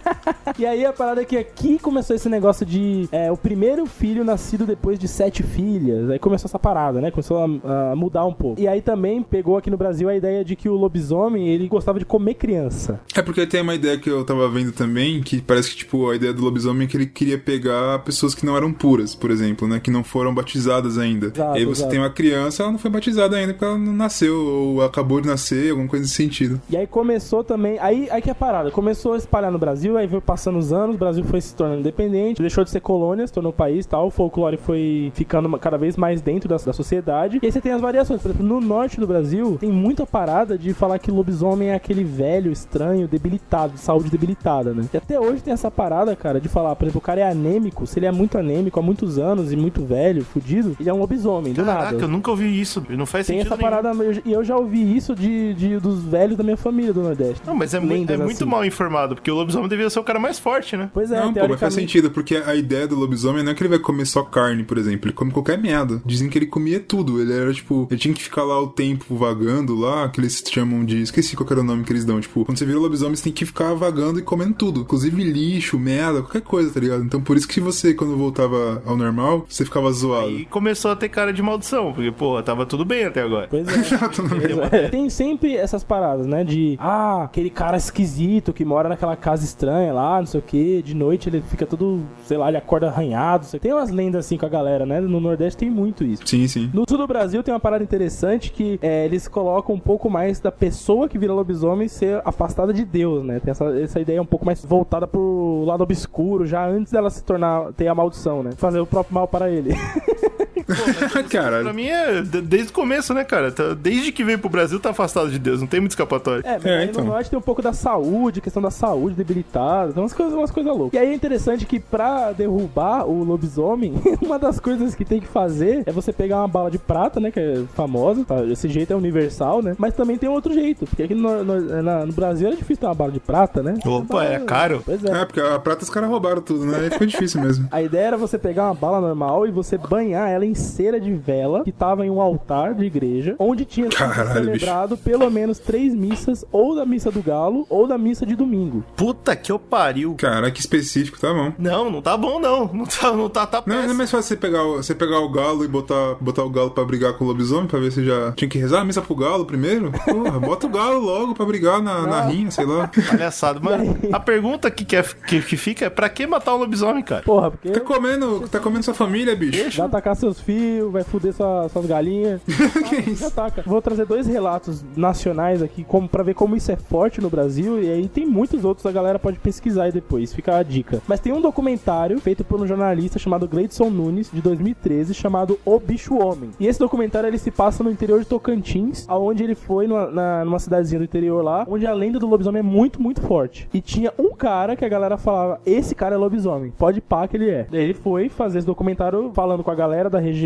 E aí a parada é que aqui começou esse negócio de é, o primeiro filho nascido depois de sete filhas. Aí começou essa parada, né? Começou a, a mudar um pouco. E aí também pegou aqui no Brasil a ideia de que o lobisomem, ele gostava de comer criança. É porque tem uma ideia que eu tava vendo também, que parece que, tipo, a ideia do lobisomem é que ele queria pegar pessoas que não eram puras, por exemplo, né? Que não foram batizadas ainda. Exato, e aí você exato. tem uma criança, ela não foi batizada ainda porque ela não nasceu, ou acabou de nascer, alguma coisa nesse sentido. E aí começou também. Aí, aí que é a parada. Começou a espalhar no Brasil, aí veio passando os anos, o Brasil foi se tornando independente, deixou de ser colônia, se tornou país e tal. O folclore foi ficando cada vez mais dentro da, da sociedade. E aí você tem as variações. Por exemplo, no norte do Brasil, tem muita parada de falar que lobisomem é aquele velho, estranho, debilitado, de saúde debilitada, né? E até hoje tem essa parada, cara, de falar, por exemplo, o cara é anêmico, se ele é muito anêmico há muitos anos e muito velho, fudido, ele é um lobisomem, do Caraca, nada. eu nunca ouvi isso. Não faz Tem sentido essa nenhum. parada, eu- e eu já ouvi isso de, de- dos velhos da minha família do Nordeste. Não, mas é, muito, é Lendas muito assim. mal informado, porque o lobisomem devia ser o cara mais forte, né? Pois é, não, pô, mas teoricamente. faz sentido, porque a ideia do lobisomem não é que ele vai comer só carne, por exemplo, ele come qualquer merda. Dizem que ele comia tudo, ele era, tipo, ele tinha que ficar lá o tempo vagando lá, que eles chamam de... Esqueci qual que era o nome que eles dão, tipo, quando você vira lobisomem, você tem que ficar vagando e comendo tudo, inclusive lixo, merda, qualquer coisa, tá ligado? Então por isso que você, quando voltava ao normal, você ficava zoado. E começou a ter cara de maldição, porque, pô, tava tudo bem até agora. Pois é. Pois é. Tem sempre essas paradas, né? De, ah, aquele cara esquisito que mora naquela casa estranha lá, não sei o que. De noite ele fica todo, sei lá, ele acorda arranhado. sei- Tem umas lendas assim com a galera, né? No Nordeste tem muito isso. Sim, sim. No sul do Brasil tem uma parada interessante que é, eles colocam um pouco mais da pessoa que vira lobisomem ser afastada de Deus, né? Tem essa, essa ideia um pouco mais voltada pro lado obscuro, já antes dela se tornar, ter a maldição, né? Fazer o próprio mal para ele. Pra Caralho. mim é de- desde o começo, né, cara? Tá- Desde que veio pro Brasil tá afastado de Deus, não tem muito escapatório. É, mas É, aí então. no norte tem um pouco da saúde, questão da saúde debilitada, tem umas coisas, umas coisas loucas. E aí é interessante que pra derrubar o lobisomem, uma das coisas que tem que fazer é você pegar uma bala de prata, né, que é famosa, tá? esse jeito é universal, né? Mas também tem outro jeito, porque aqui no, no- na- no Brasil era difícil ter uma bala de prata, né? Opa, é caro. Pois é. É, porque a prata os caras roubaram tudo, né? Aí ficou difícil mesmo. A ideia era você pegar uma bala normal e você banhar ela em cera de vela que tava em um altar de igreja, onde tinha sido Caralho, celebrado pelo menos três missas, ou da missa do galo, ou da missa de domingo. Puta que eu pariu. Cara, que específico, tá bom. Não, não tá bom, não. Não tá, não tá, tá Não, não é mais fácil você pegar, o- você pegar o galo e botar, botar o galo pra brigar com o lobisomem pra ver se já tinha que rezar a missa pro galo primeiro? Porra, bota o galo logo pra brigar na, na rinha, sei lá. Palhaçado. Mas a pergunta que, quer, que, que fica é pra que matar um lobisomem, cara? Porra, porque Tá comendo, tá comendo sua família, bicho. vai atacar seus fios, vai foder sua- suas galinhas. que isso? ataca. Vou trazer dois relatos nacionais aqui como, pra ver como isso é forte no Brasil. E aí tem muitos outros, a galera pode pesquisar aí depois, fica a dica. Mas tem um documentário feito por um jornalista chamado Gleidson Nunes, de 2013, chamado O Bicho Homem. E esse documentário ele se passa no interior de Tocantins, aonde ele foi numa, na- numa cidadezinha do interior lá, onde a lenda do lobisomem é muito, muito forte. E tinha um cara que a galera falava: esse cara é lobisomem, pode pá que ele é. Daí ele foi fazer esse documentário falando com a galera da região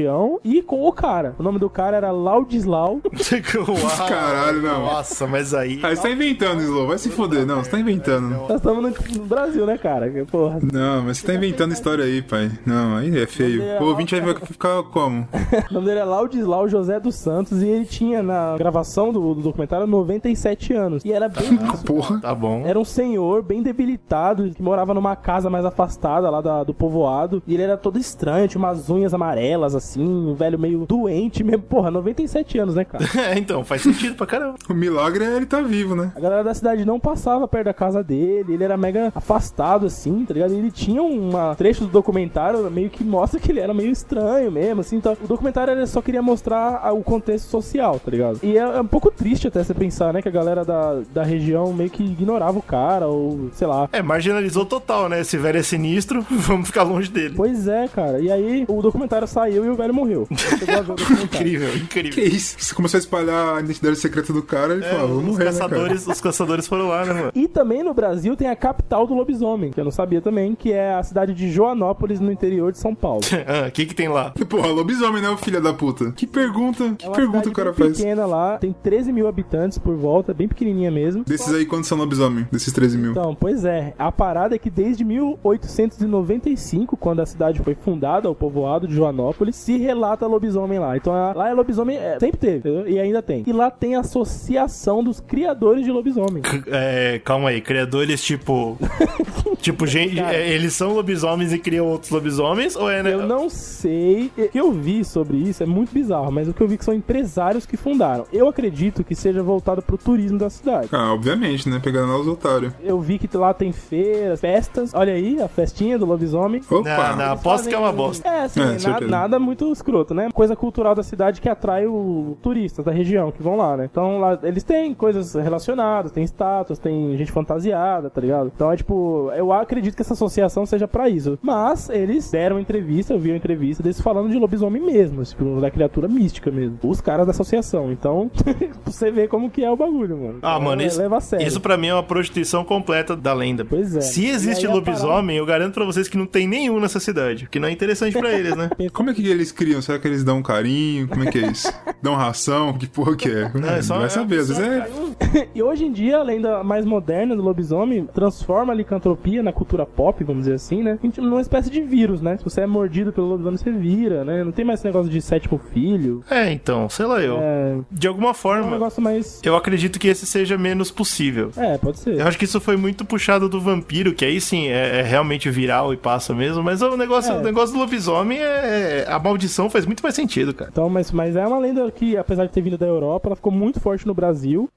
e com o cara. O nome do cara era Laudislau. Caralho, não. Nossa, mas aí. Ah, você tá inventando, Slow. Vai se foder. Não, você tá inventando. Nós estamos no, no Brasil, né, cara? Porra. Não, mas você tá inventando história aí, pai. Não, aí é feio. O ouvinte vai ficar como? O nome dele é Laudislau José dos Santos e ele tinha na gravação do, do documentário 97 anos. E era bem isso. Porra. Tá bom. Era um senhor bem debilitado, que morava numa casa mais afastada lá da- do povoado. E ele era todo estranho, tinha umas unhas amarelas, assim, um velho meio doente mesmo. Porra, 97 anos, né, cara? É, então, faz sentido pra caramba. O milagre é ele tá vivo, né? A galera da cidade não passava perto da casa dele, ele era mega afastado, assim, tá ligado? E ele tinha uma trecho do documentário meio que mostra que ele era meio estranho mesmo, assim. Então, o documentário ele só queria mostrar a- o contexto social, tá ligado? E é, é um pouco triste até você pensar, né, que a galera da, da região meio que ignorava o cara, ou sei lá. É, marginalizou total, né? Esse velho é sinistro, vamos ficar longe dele. Pois é, cara. E aí o documentário saiu e o velho morreu. Documentário. Incrível, Que incrível. isso? Você começou a espalhar a identidade secreta do cara e É, falou, vou os, morrer, né, cara? caçadores, os caçadores foram lá, né, mano? E também no Brasil tem a capital do lobisomem, que eu não sabia também, que é a cidade de Joanópolis, no interior de São Paulo. Ah, o que que tem lá? Porra, lobisomem, né, o filho da puta? Que pergunta, que É pergunta o cara faz? pequena lá, tem 13 mil habitantes por volta, bem pequenininha mesmo. Desses aí, quantos são lobisomem? Desses 13 mil? Então, pois é, a parada é que desde 1895, quando a cidade foi fundada, o povoado de Joanópolis, se relata lobisomem lá. Então lá é lobisomem, é, sempre teve, entendeu? e ainda tem. E lá tem a associação dos criadores de lobisomem. É, calma aí, criadores tipo. tipo, gente. Cara. é, eles são lobisomens e criam outros lobisomens? Ou é, né? Eu não sei. O que eu vi sobre isso é muito bizarro, mas o que eu vi que são empresários que fundaram. Eu acredito que seja voltado pro turismo da cidade. Ah, obviamente, né? Pegando lá os otários. Eu vi que lá tem feiras, festas. Olha aí, a festinha do lobisomem. Opa! Não, não. Aposto que é uma bosta. É, assim, É, na- nada muito escroto, né? Coisa cultural da cidade que atrai o turistas da região que vão lá, né? Então lá eles têm coisas relacionadas, tem estátuas, tem gente fantasiada, tá ligado? Então é tipo, eu acredito que essa associação seja pra isso. Mas eles deram entrevista, eu vi uma entrevista deles falando de lobisomem mesmo, tipo, da criatura mística mesmo. Os caras da associação. Então, você vê como que é o bagulho, mano. Ah, Então, mano, é- isso, leva a sério. isso pra mim é uma prostituição completa da lenda. Pois é. Se existe lobisomem, eu garanto pra vocês que não tem nenhum nessa cidade. Que não é interessante pra eles, né? Como é que eles criam? Será que eles dão carinho? Como é que é isso? dão ração? Que porra que é? é só- Vai saber, às vezes é... e hoje em dia, a lenda mais moderna do lobisomem transforma a licantropia na cultura pop, vamos dizer assim, né? Numa espécie de vírus, né? Se você é mordido pelo lobisomem, você vira, né? Não tem mais esse negócio de sétimo filho. É, então, sei lá eu. É, De alguma é um forma, negócio mais. eu acredito que esse seja menos possível. É, pode ser. Eu acho que isso foi muito puxado do vampiro, que aí sim é, é realmente viral e passa mesmo, mas o negócio, É. o negócio do lobisomem é. A maldição faz muito mais sentido, cara. Então, mas, mas é uma lenda que, apesar de ter vindo da Europa, ela ficou muito forte no Brasil.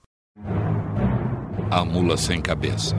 A mula sem cabeça.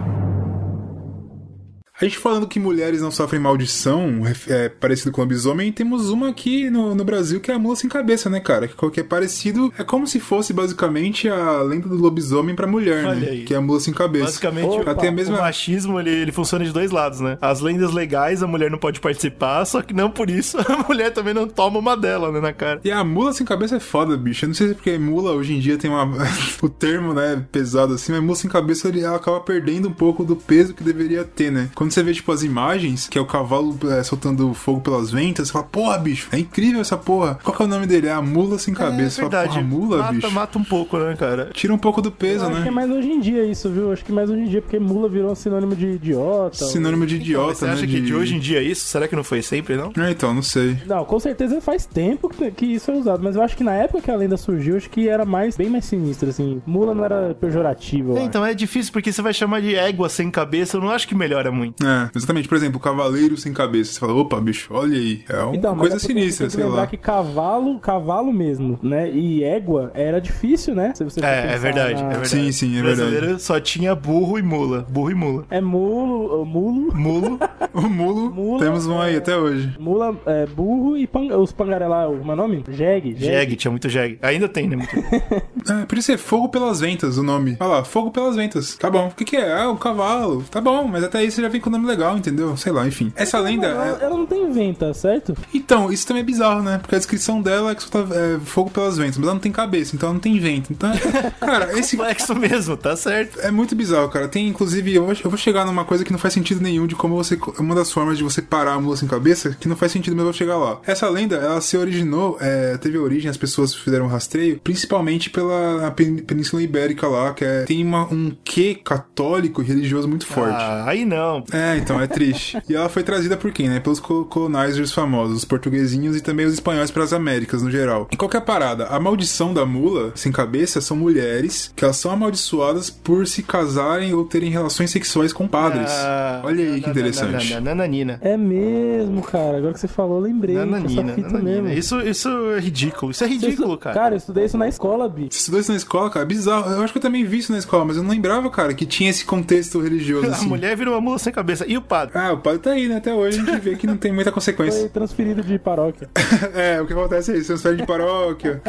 A gente falando que mulheres não sofrem maldição, é, parecido com lobisomem, temos uma aqui no, no Brasil que é a mula sem cabeça, né, cara? Que, que é parecido, é como se fosse basicamente a lenda do lobisomem pra mulher, Olha né? aí. Que é a mula sem cabeça. Basicamente, Opa, tem a o mesma. machismo ele, ele funciona de dois lados, né? As lendas legais, a mulher não pode participar, só que não por isso a mulher também não toma uma dela, né, na cara. E a mula sem cabeça é foda, bicho. Eu não sei se é porque mula hoje em dia tem uma. o termo, né, pesado assim, mas mula sem cabeça ele, ela acaba perdendo um pouco do peso que deveria ter, né? Quando você vê, tipo, as imagens, que é o cavalo é, soltando fogo pelas ventas, você fala, porra, bicho, é incrível essa porra. Qual que é o nome dele? É a mula sem cabeça. é Você fala, verdade. porra, mula, mata, bicho. mata um pouco, né, cara? Tira um pouco do peso, Eu acho que é né? mais hoje em dia isso, viu? Acho que mais hoje em dia, porque mula virou um sinônimo de idiota. Sinônimo de Mas idiota, você né? acha que de hoje em dia é isso? Será que não foi sempre, não? É, então, não sei. Não, com certeza faz tempo que, isso é usado, mas eu acho que na época que a lenda surgiu, acho que era mais bem mais sinistro, assim. Mula não era pejorativo. É, então é difícil porque você vai chamar de égua sem cabeça, eu não acho que melhora muito. É, exatamente. Por exemplo, cavaleiro sem cabeça. Você fala, opa, bicho, olha aí. É uma Então, coisa é sinistra, tem que sei lembrar lá. que cavalo, cavalo mesmo, né? E égua era difícil, né? Se você É, é verdade, na- é verdade. Sim, sim, é O brasileiro só tinha burro e mula. Burro e mula. É mulo, mulo, Mulo. O mulo, Mula, temos um aí é. até hoje. mula, é, burro e pan, os pangarelá, como é o nome? Jegue. Jeg, tinha muito Jeg. Ainda tem, né? Muito... É, por isso é fogo pelas ventas o nome. Olha lá, fogo pelas ventas. Tá bom. O que, que é? Ah, o cavalo. Tá bom, mas até aí você já vem com nome legal, entendeu? Sei lá, enfim. Essa lenda. Ela, é- ela não tem venta, certo? Então, isso também é bizarro, né? Porque a descrição dela é que só tá é, fogo pelas ventas, mas ela não tem cabeça, então ela não tem vento. Então, cara, esse Complexo mesmo, tá certo. É muito bizarro, cara. Tem, inclusive, eu vou, eu vou chegar numa coisa que não faz sentido nenhum de como você. Uma das formas de você parar a mula sem cabeça, que não faz sentido, mas eu vou chegar lá. Essa lenda, ela se originou, é, teve origem, as pessoas fizeram rastreio, principalmente pela Pen- Península Ibérica lá, que é, tem uma, um quê católico e religioso muito forte. Ah, aí não. É, então, é triste. e ela foi trazida por quem, né? Pelos co- colonizers famosos, os portuguesinhos e também os espanhóis para as Américas, no geral. E qual que é a parada? A maldição da mula, sem cabeça, são mulheres que elas são amaldiçoadas por se casarem ou terem relações sexuais com padres. Ah, Olha aí que na- na- interessante. na- na- Nananina. É mesmo, cara. Agora que você falou, eu lembrei Nananina, nananina. Isso, isso é ridículo. Isso é ridículo, estu- cara. Cara, eu estudei isso na escola, Bi. Você estudou isso na escola, cara? É bizarro. Eu acho que eu também vi isso na escola, mas eu não lembrava, cara, que tinha esse contexto religioso A assim. mulher vira uma mula sem cabeça. E o padre? Ah, o padre tá aí, né? Até hoje a gente vê que não tem muita Foi consequência. transferido de paróquia. É, o que acontece é isso, transfere de paróquia,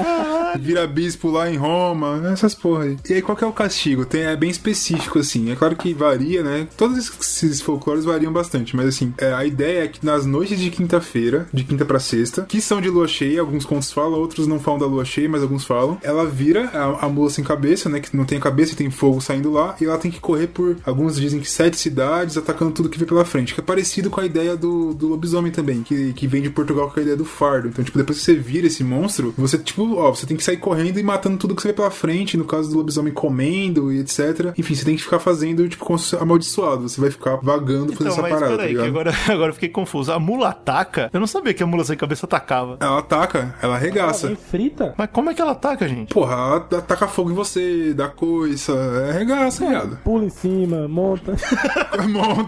vira bispo lá em Roma, essas porra aí. E aí, qual que é o castigo? Tem, é bem específico, assim. É claro que varia, né? Todos esses folclores variam bastante, mas assim, é, a ideia é que nas noites de quinta-feira, de quinta pra sexta, que são de lua cheia, alguns contos falam, outros não falam da lua cheia, mas alguns falam, ela vira a, a mula sem cabeça, né? Que não tem a cabeça e tem fogo saindo lá, e ela tem que correr por, alguns dizem que sete cidades, atacando tudo que vê pela frente, que é parecido com a ideia do, do lobisomem também, que, que vem de Portugal com a ideia do fardo. Então, tipo, depois que você vira esse monstro, você, tipo, ó, você tem que sair correndo e matando tudo que você vê pela frente, no caso do lobisomem comendo e etc. Enfim, você tem que ficar fazendo, tipo, como se amaldiçoado. Você vai ficar vagando fazendo Então, essa mas parada, tá peraí, que ligado? agora, agora eu fiquei confuso. A mula ataca? Eu não sabia que a mula sem cabeça atacava. Ela ataca, ela arregaça. Alguém frita? Mas como é que ela ataca, gente? Porra, ela ataca fogo em você, dá coiça, é arregaça, viado. Pula em cima, monta. Monta.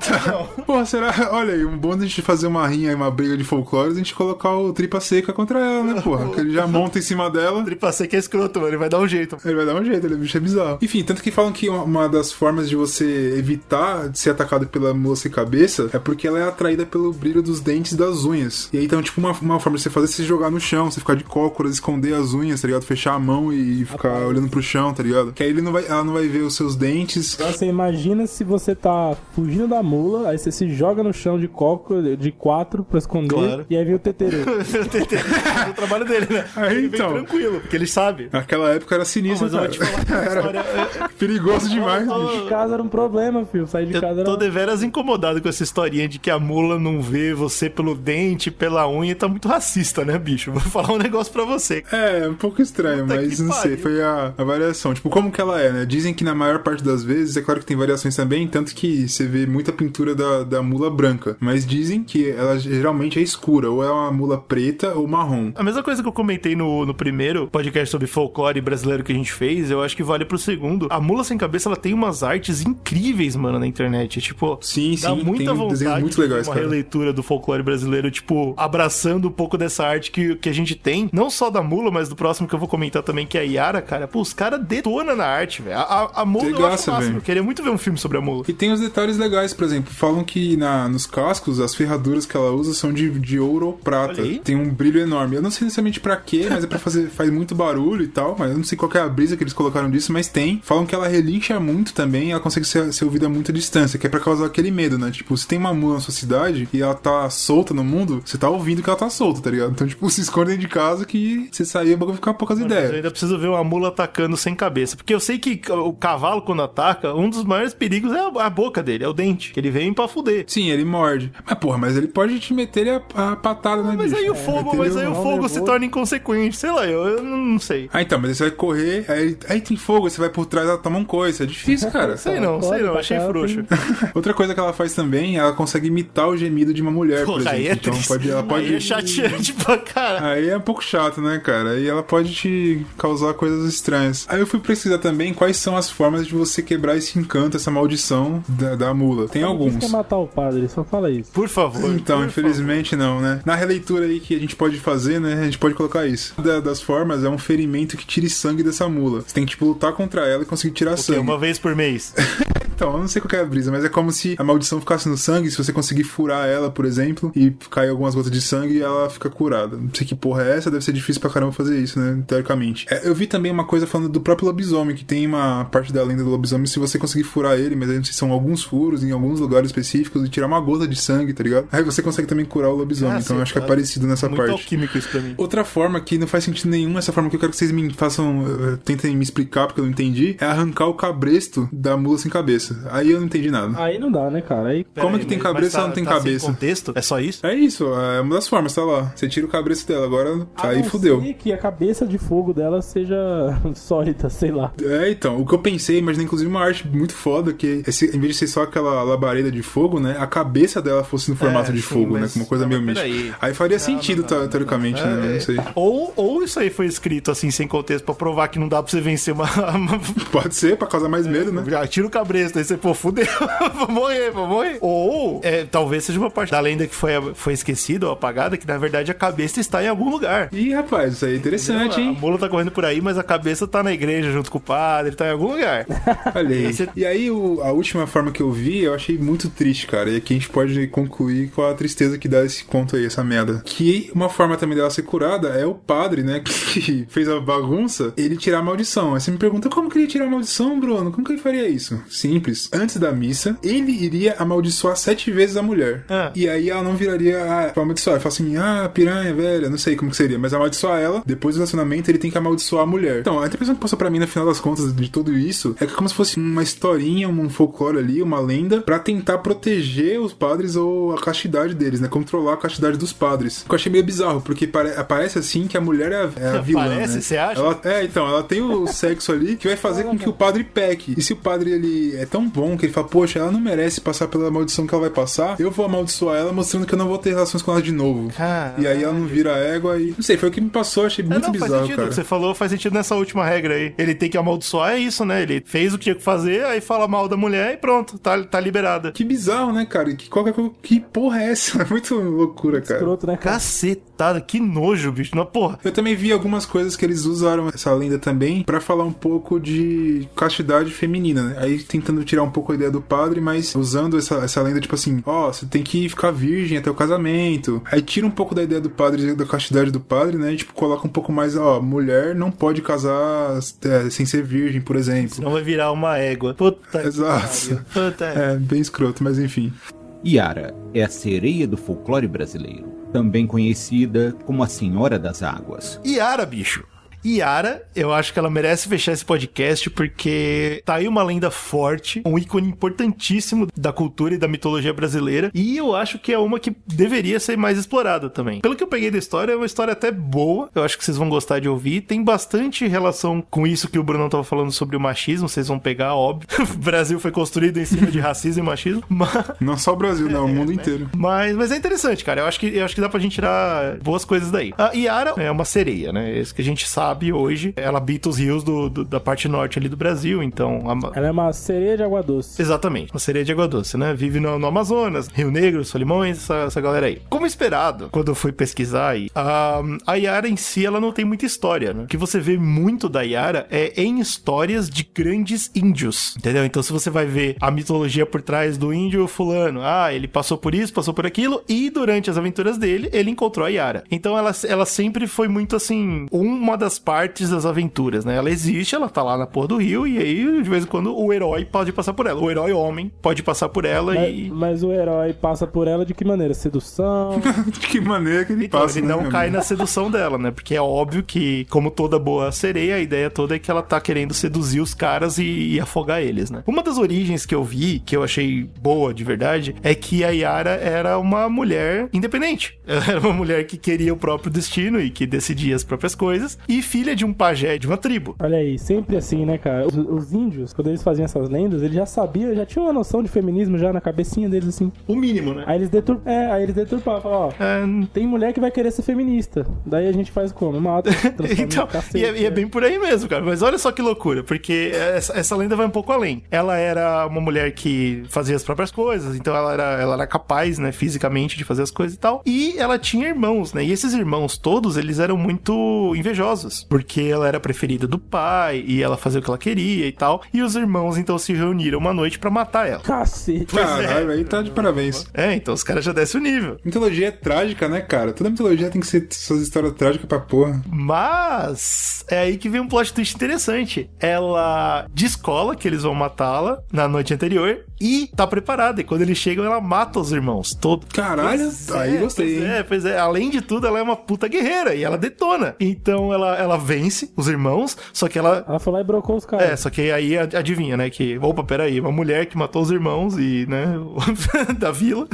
Porra, será? Olha aí, um bom de a gente fazer uma rinha e uma briga de folclores, a gente colocar o tripa seca contra ela, né, porra? Que ele já monta em cima dela. Tripa seca é escroto. Ele vai dar um jeito. Ele vai dar um jeito, ele bicho é bizarro. Enfim, tanto que falam que uma- das formas de você evitar de ser atacado pela mula sem cabeça é porque ela é atraída pelo brilho dos dentes e das unhas. E aí, então, tipo, uma, uma forma de você fazer é se jogar no chão, você ficar de cócoras, esconder as unhas, tá ligado? Fechar a mão e ficar olhando pro chão, tá ligado? Que aí ele não vai, ela não vai ver os seus dentes. Você imagina se você tá fugindo da mula, aí você se joga no chão de coco, de quatro pra esconder, Claro. e aí vem o teterê. o trabalho dele, né? Aí, ele vem então. tranquilo, porque ele sabe. Naquela época era Não, sinistro, mas eu vou te cara. falar que a história... é- Perigoso demais, bicho. De casa era um problema, filho. Sair de casa Eu era. tô deveras incomodado com essa historinha de que a mula não vê você pelo dente, pela unha. Tá muito racista, né, bicho? Vou falar um negócio pra você. É, um pouco estranho, Puta mas não sei, foi a, a variação. Tipo, como que ela é, né? Dizem que na maior parte das vezes, é claro que tem variações também, tanto que você vê muita pintura da, da mula branca. Mas dizem que ela geralmente é escura, ou é uma mula preta ou marrom. A mesma coisa que eu comentei no, no primeiro podcast sobre folclore brasileiro que a gente fez, eu acho que vale pro segundo. A Mula Sem Cabeça, ela tem umas artes incríveis, mano, na internet. Tipo, Sim, dá sim, muita vontade muito legais, uma cara. releitura do folclore brasileiro, tipo, abraçando um pouco dessa arte que, que a gente tem. Não só da Mula, mas do próximo que eu vou comentar também, que é a Yara, cara. Pô, os caras detonam na arte, velho. A, a, a Mula eu acho Regaça, máximo. Eu queria muito ver um filme sobre a Mula. E tem os detalhes legais, por exemplo, falam que na, nos cascos as ferraduras que ela usa são de, de ouro ou prata. Tem um brilho enorme. Eu não sei necessariamente pra quê, mas é pra fazer. faz muito barulho e tal. Mas eu não sei qual é a brisa que eles colocaram disso, mas tem. Falam que ela relincha muito também e ela consegue ser, ser ouvida a muita distância, que é pra causar aquele medo, né? Tipo, se tem uma mula na sua cidade e ela tá solta no mundo, você tá ouvindo que ela tá solta, tá ligado? Então, tipo, se escondem de casa que você sair, o bagulho ficar poucas eu ideias. ainda preciso ver uma mula atacando sem cabeça. Porque eu sei que o cavalo, quando ataca, um dos maiores perigos é a boca dele, é o dente. Ele vem pra fuder. Sim, ele morde. Mas, porra, mas ele pode te meter a, a patada, né, Mas bicho? aí o fogo, entendeu? mas aí o fogo se torna inconsequente. Sei lá, eu, eu não sei. Ah, então, mas aí você vai correr, aí, aí tem fogo, você vai por trás, ela toma um coice. É difícil, cara. Sei não, sei não, achei frouxo. Outra coisa que ela faz também, ela consegue imitar o gemido de uma mulher, por Porra, exemplo. aí é então pode, ela pode. Aí é chateante pra caralho. Aí é um pouco chato, né, cara? Aí ela pode te causar coisas estranhas. Aí eu fui pesquisar também quais são as formas de você quebrar esse encanto, essa maldição da, da mula. Tem alguns. quer matar o padre? Só fala isso. Por favor. Então, por infelizmente não, né? Na releitura aí que a gente pode fazer, né? A gente pode colocar isso. Da- das formas é um ferimento que tire sangue dessa mula. Você tem que, tipo, lutar contra ela e conseguir tirar favor. sangue. Uma vez por mês. Então, eu não sei qual que é a brisa, mas é como se a maldição ficasse no sangue, se você conseguir furar ela, por exemplo, e cair algumas gotas de sangue, ela fica curada. Não sei que porra é essa, deve ser difícil pra caramba fazer isso, né? Teoricamente. É, eu vi também uma coisa falando do próprio lobisomem, que tem uma parte da lenda do lobisomem, se você conseguir furar ele, mas aí não sei se são alguns furos em alguns lugares específicos e tirar uma gota de sangue, tá ligado? Aí você consegue também curar o lobisomem. Ah, então eu sim, acho que é parecido nessa Muito parte. alquímico isso pra mim. Outra forma que não faz sentido nenhum, essa forma que eu quero que vocês me façam, eh, tentem me explicar porque eu não entendi, é arrancar o cabresto da mula sem cabeça. Aí eu não entendi nada. Aí não dá, né, cara? Aí Como Pera que tem mas- cabeça mas se ela não tem tá cabeça? contexto? É só isso? É isso, é uma das formas, tá lá. Você tira o cabresto dela, agora A aí não fudeu. que a cabeça de fogo dela seja sólida, sei lá. É, então, o que eu pensei, imaginei inclusive uma arte muito foda, que esse, em vez de ser só aquela labareda de fogo, né, a cabeça dela fosse no formato É, de sim, fogo, né, mas- com uma coisa não, meio mística. Aí faria Não, sentido, não, te- não, teoricamente, né, é- não sei. Ou, ou isso aí foi escrito assim, sem contexto, pra provar que não dá pra você vencer uma. uma... Pode ser, pra causar mais medo, né? Ah, tira o cabresto, aí você, pô, fudeu, vou morrer, vou morrer. Ou é, talvez seja uma parte da lenda que foi, foi esquecida ou apagada, que na verdade a cabeça está em algum lugar. Ih, rapaz, isso aí é interessante, A hein? mula tá correndo por aí, mas a cabeça tá na igreja junto com o padre, tá em algum lugar. Olha aí. Você- E aí, o- a última forma que eu vi, eu achei muito triste, cara. E aqui a gente pode concluir com a tristeza que dá esse conto aí, essa merda. Que uma forma também dela ser curada é o padre, né, que fez a bagunça, ele tirar a maldição. Aí você me pergunta, como que ele ia tirar a maldição, Bruno? Como que ele faria isso? Simples. Antes da missa, ele iria amaldiçoar sete vezes a mulher. Ah. E aí ela não viraria a pra amaldiçoar. Ele fala assim, ah, piranha, velha, não sei como que seria. Mas amaldiçoar ela, depois do relacionamento, ele tem que amaldiçoar a mulher. Então, a impressão que passou pra mim, no final das contas, de tudo isso, é que é como se fosse uma historinha, um folclore ali, uma lenda, pra tentar proteger os padres ou a castidade deles, né? Controlar a castidade dos padres. Que eu achei meio bizarro, porque pare- parece assim que a mulher é a, é a vilã, Parece? né? Você acha? Ela- é, então, ela tem o sexo ali que vai fazer com que o padre peque. E se o padre, ele é tão bom que ele fala, poxa, ela não merece passar pela maldição que ela vai passar, eu vou amaldiçoar ela mostrando que eu não vou ter relações com ela de novo. Caralho. E aí ela não vira égua e... Não sei, foi o que me passou, achei É, muito não, faz bizarro, sentido. O cara. que você falou faz sentido nessa última regra aí. Ele tem que amaldiçoar, é isso, né? Ele fez o que tinha que fazer, aí fala mal da mulher e pronto, tá, tá liberada. Que bizarro, né, cara? Que, qual que, que porra é essa? É muito loucura, cara. Escroto, né, cara? Cacetada, que nojo, bicho. Não, porra. Eu também vi algumas coisas que eles usaram essa lenda também pra falar um pouco de castidade feminina, né? Aí tentando tirar um pouco a ideia do padre, mas usando essa, essa lenda, tipo assim, ó, você tem que ficar virgem até o casamento. Aí tira um pouco da ideia do padre, da castidade do padre, né? E, tipo, coloca um pouco mais, ó, mulher não pode casar é, sem ser virgem, por exemplo. Senão vai virar uma égua. Puta Exato. que É, bem escroto, mas enfim. Yara é a sereia do folclore brasileiro, também conhecida como a Senhora das Águas. Yara, bicho. Yara, eu acho que ela merece fechar esse podcast porque tá aí uma lenda forte, um ícone importantíssimo da cultura e da mitologia brasileira. E eu acho que é uma que deveria ser mais explorada também. Pelo que eu peguei da história, é uma história até boa. Eu acho que vocês vão gostar de ouvir. Tem bastante relação com isso que o Bruno tava falando sobre o machismo. Vocês vão pegar, óbvio. o Brasil foi construído em cima de racismo e machismo. Mas. Não só o Brasil, não, o É, mundo né? inteiro. Mas, mas é interessante, cara. Eu acho, que, eu acho que dá pra gente tirar boas coisas daí. A Yara é uma sereia, né? É isso que a gente sabe. Sabe hoje, ela habita os rios do, do- da parte norte ali do Brasil, então... a- Ela é uma sereia de água doce. Exatamente, uma sereia de água doce, né? Vive no, no Amazonas, Rio Negro, Solimões, essa, essa galera aí. Como esperado, quando eu fui pesquisar aí, a, a Yara em si, ela não tem muita história, né? O que você vê muito da Yara é em histórias de grandes índios, entendeu? Então, se você vai ver a mitologia por trás do índio fulano, ah, ele passou por isso, passou por aquilo, e durante as aventuras dele, ele encontrou a Yara. Então, ela, ela sempre foi muito assim, uma das partes das aventuras, né? Ela existe, ela tá lá na porra do rio, e aí, de vez em quando, o herói pode passar por ela. O herói homem pode passar por ela Mas, e. mas o herói passa por ela de que maneira? Sedução? De que maneira que ele Então, passa, ele né, não meu cai na sedução dela, né? Porque é óbvio que, como toda boa sereia, a ideia toda é que ela tá querendo seduzir os caras e, e afogar eles, né? Uma das origens que eu vi, que eu achei boa de verdade, é que a Yara era uma mulher independente. Ela era uma mulher que queria o próprio destino e que decidia as próprias coisas, e filha de um pajé de uma tribo. Olha aí, sempre assim, né, cara? Os, os índios, quando eles faziam essas lendas, eles já sabiam, já tinham uma noção de feminismo já na cabecinha deles, assim. O mínimo, né? Aí eles detur... é, aí eles deturpavam, falavam, ó, É, tem mulher que vai querer ser feminista. Daí a gente faz como? Mata, Então, cacete, e é, e é né? bem por aí mesmo, cara. Mas olha só que loucura, porque essa, essa lenda vai um pouco além. Ela era uma mulher que fazia as próprias coisas, então ela era, ela era capaz, né, fisicamente de fazer as coisas e tal. E ela tinha irmãos, né? E esses irmãos todos, eles eram muito invejosos, porque ela era preferida do pai e ela fazia o que ela queria e tal. E os irmãos então se reuniram uma noite pra matar ela. Cacete. Caralho, aí tá de parabéns. É, então os caras já descem o nível. Mitologia é trágica, né, cara? Toda mitologia tem que ser essas histórias trágicas pra porra. Mas é aí que vem um plot twist interessante. Ela descola que eles vão matá-la na noite anterior e tá preparada. E quando eles chegam, ela mata os irmãos. Todo... Caralho, Pois aí é, gostei, Pois hein? é, pois é. Além de tudo, ela é uma puta guerreira e ela detona. Então ela, ela vence os irmãos, só que ela. Ela foi lá e brocou os caras. É, só que aí ad- adivinha, né? Que, opa, peraí, uma mulher que matou os irmãos e, né, da vila,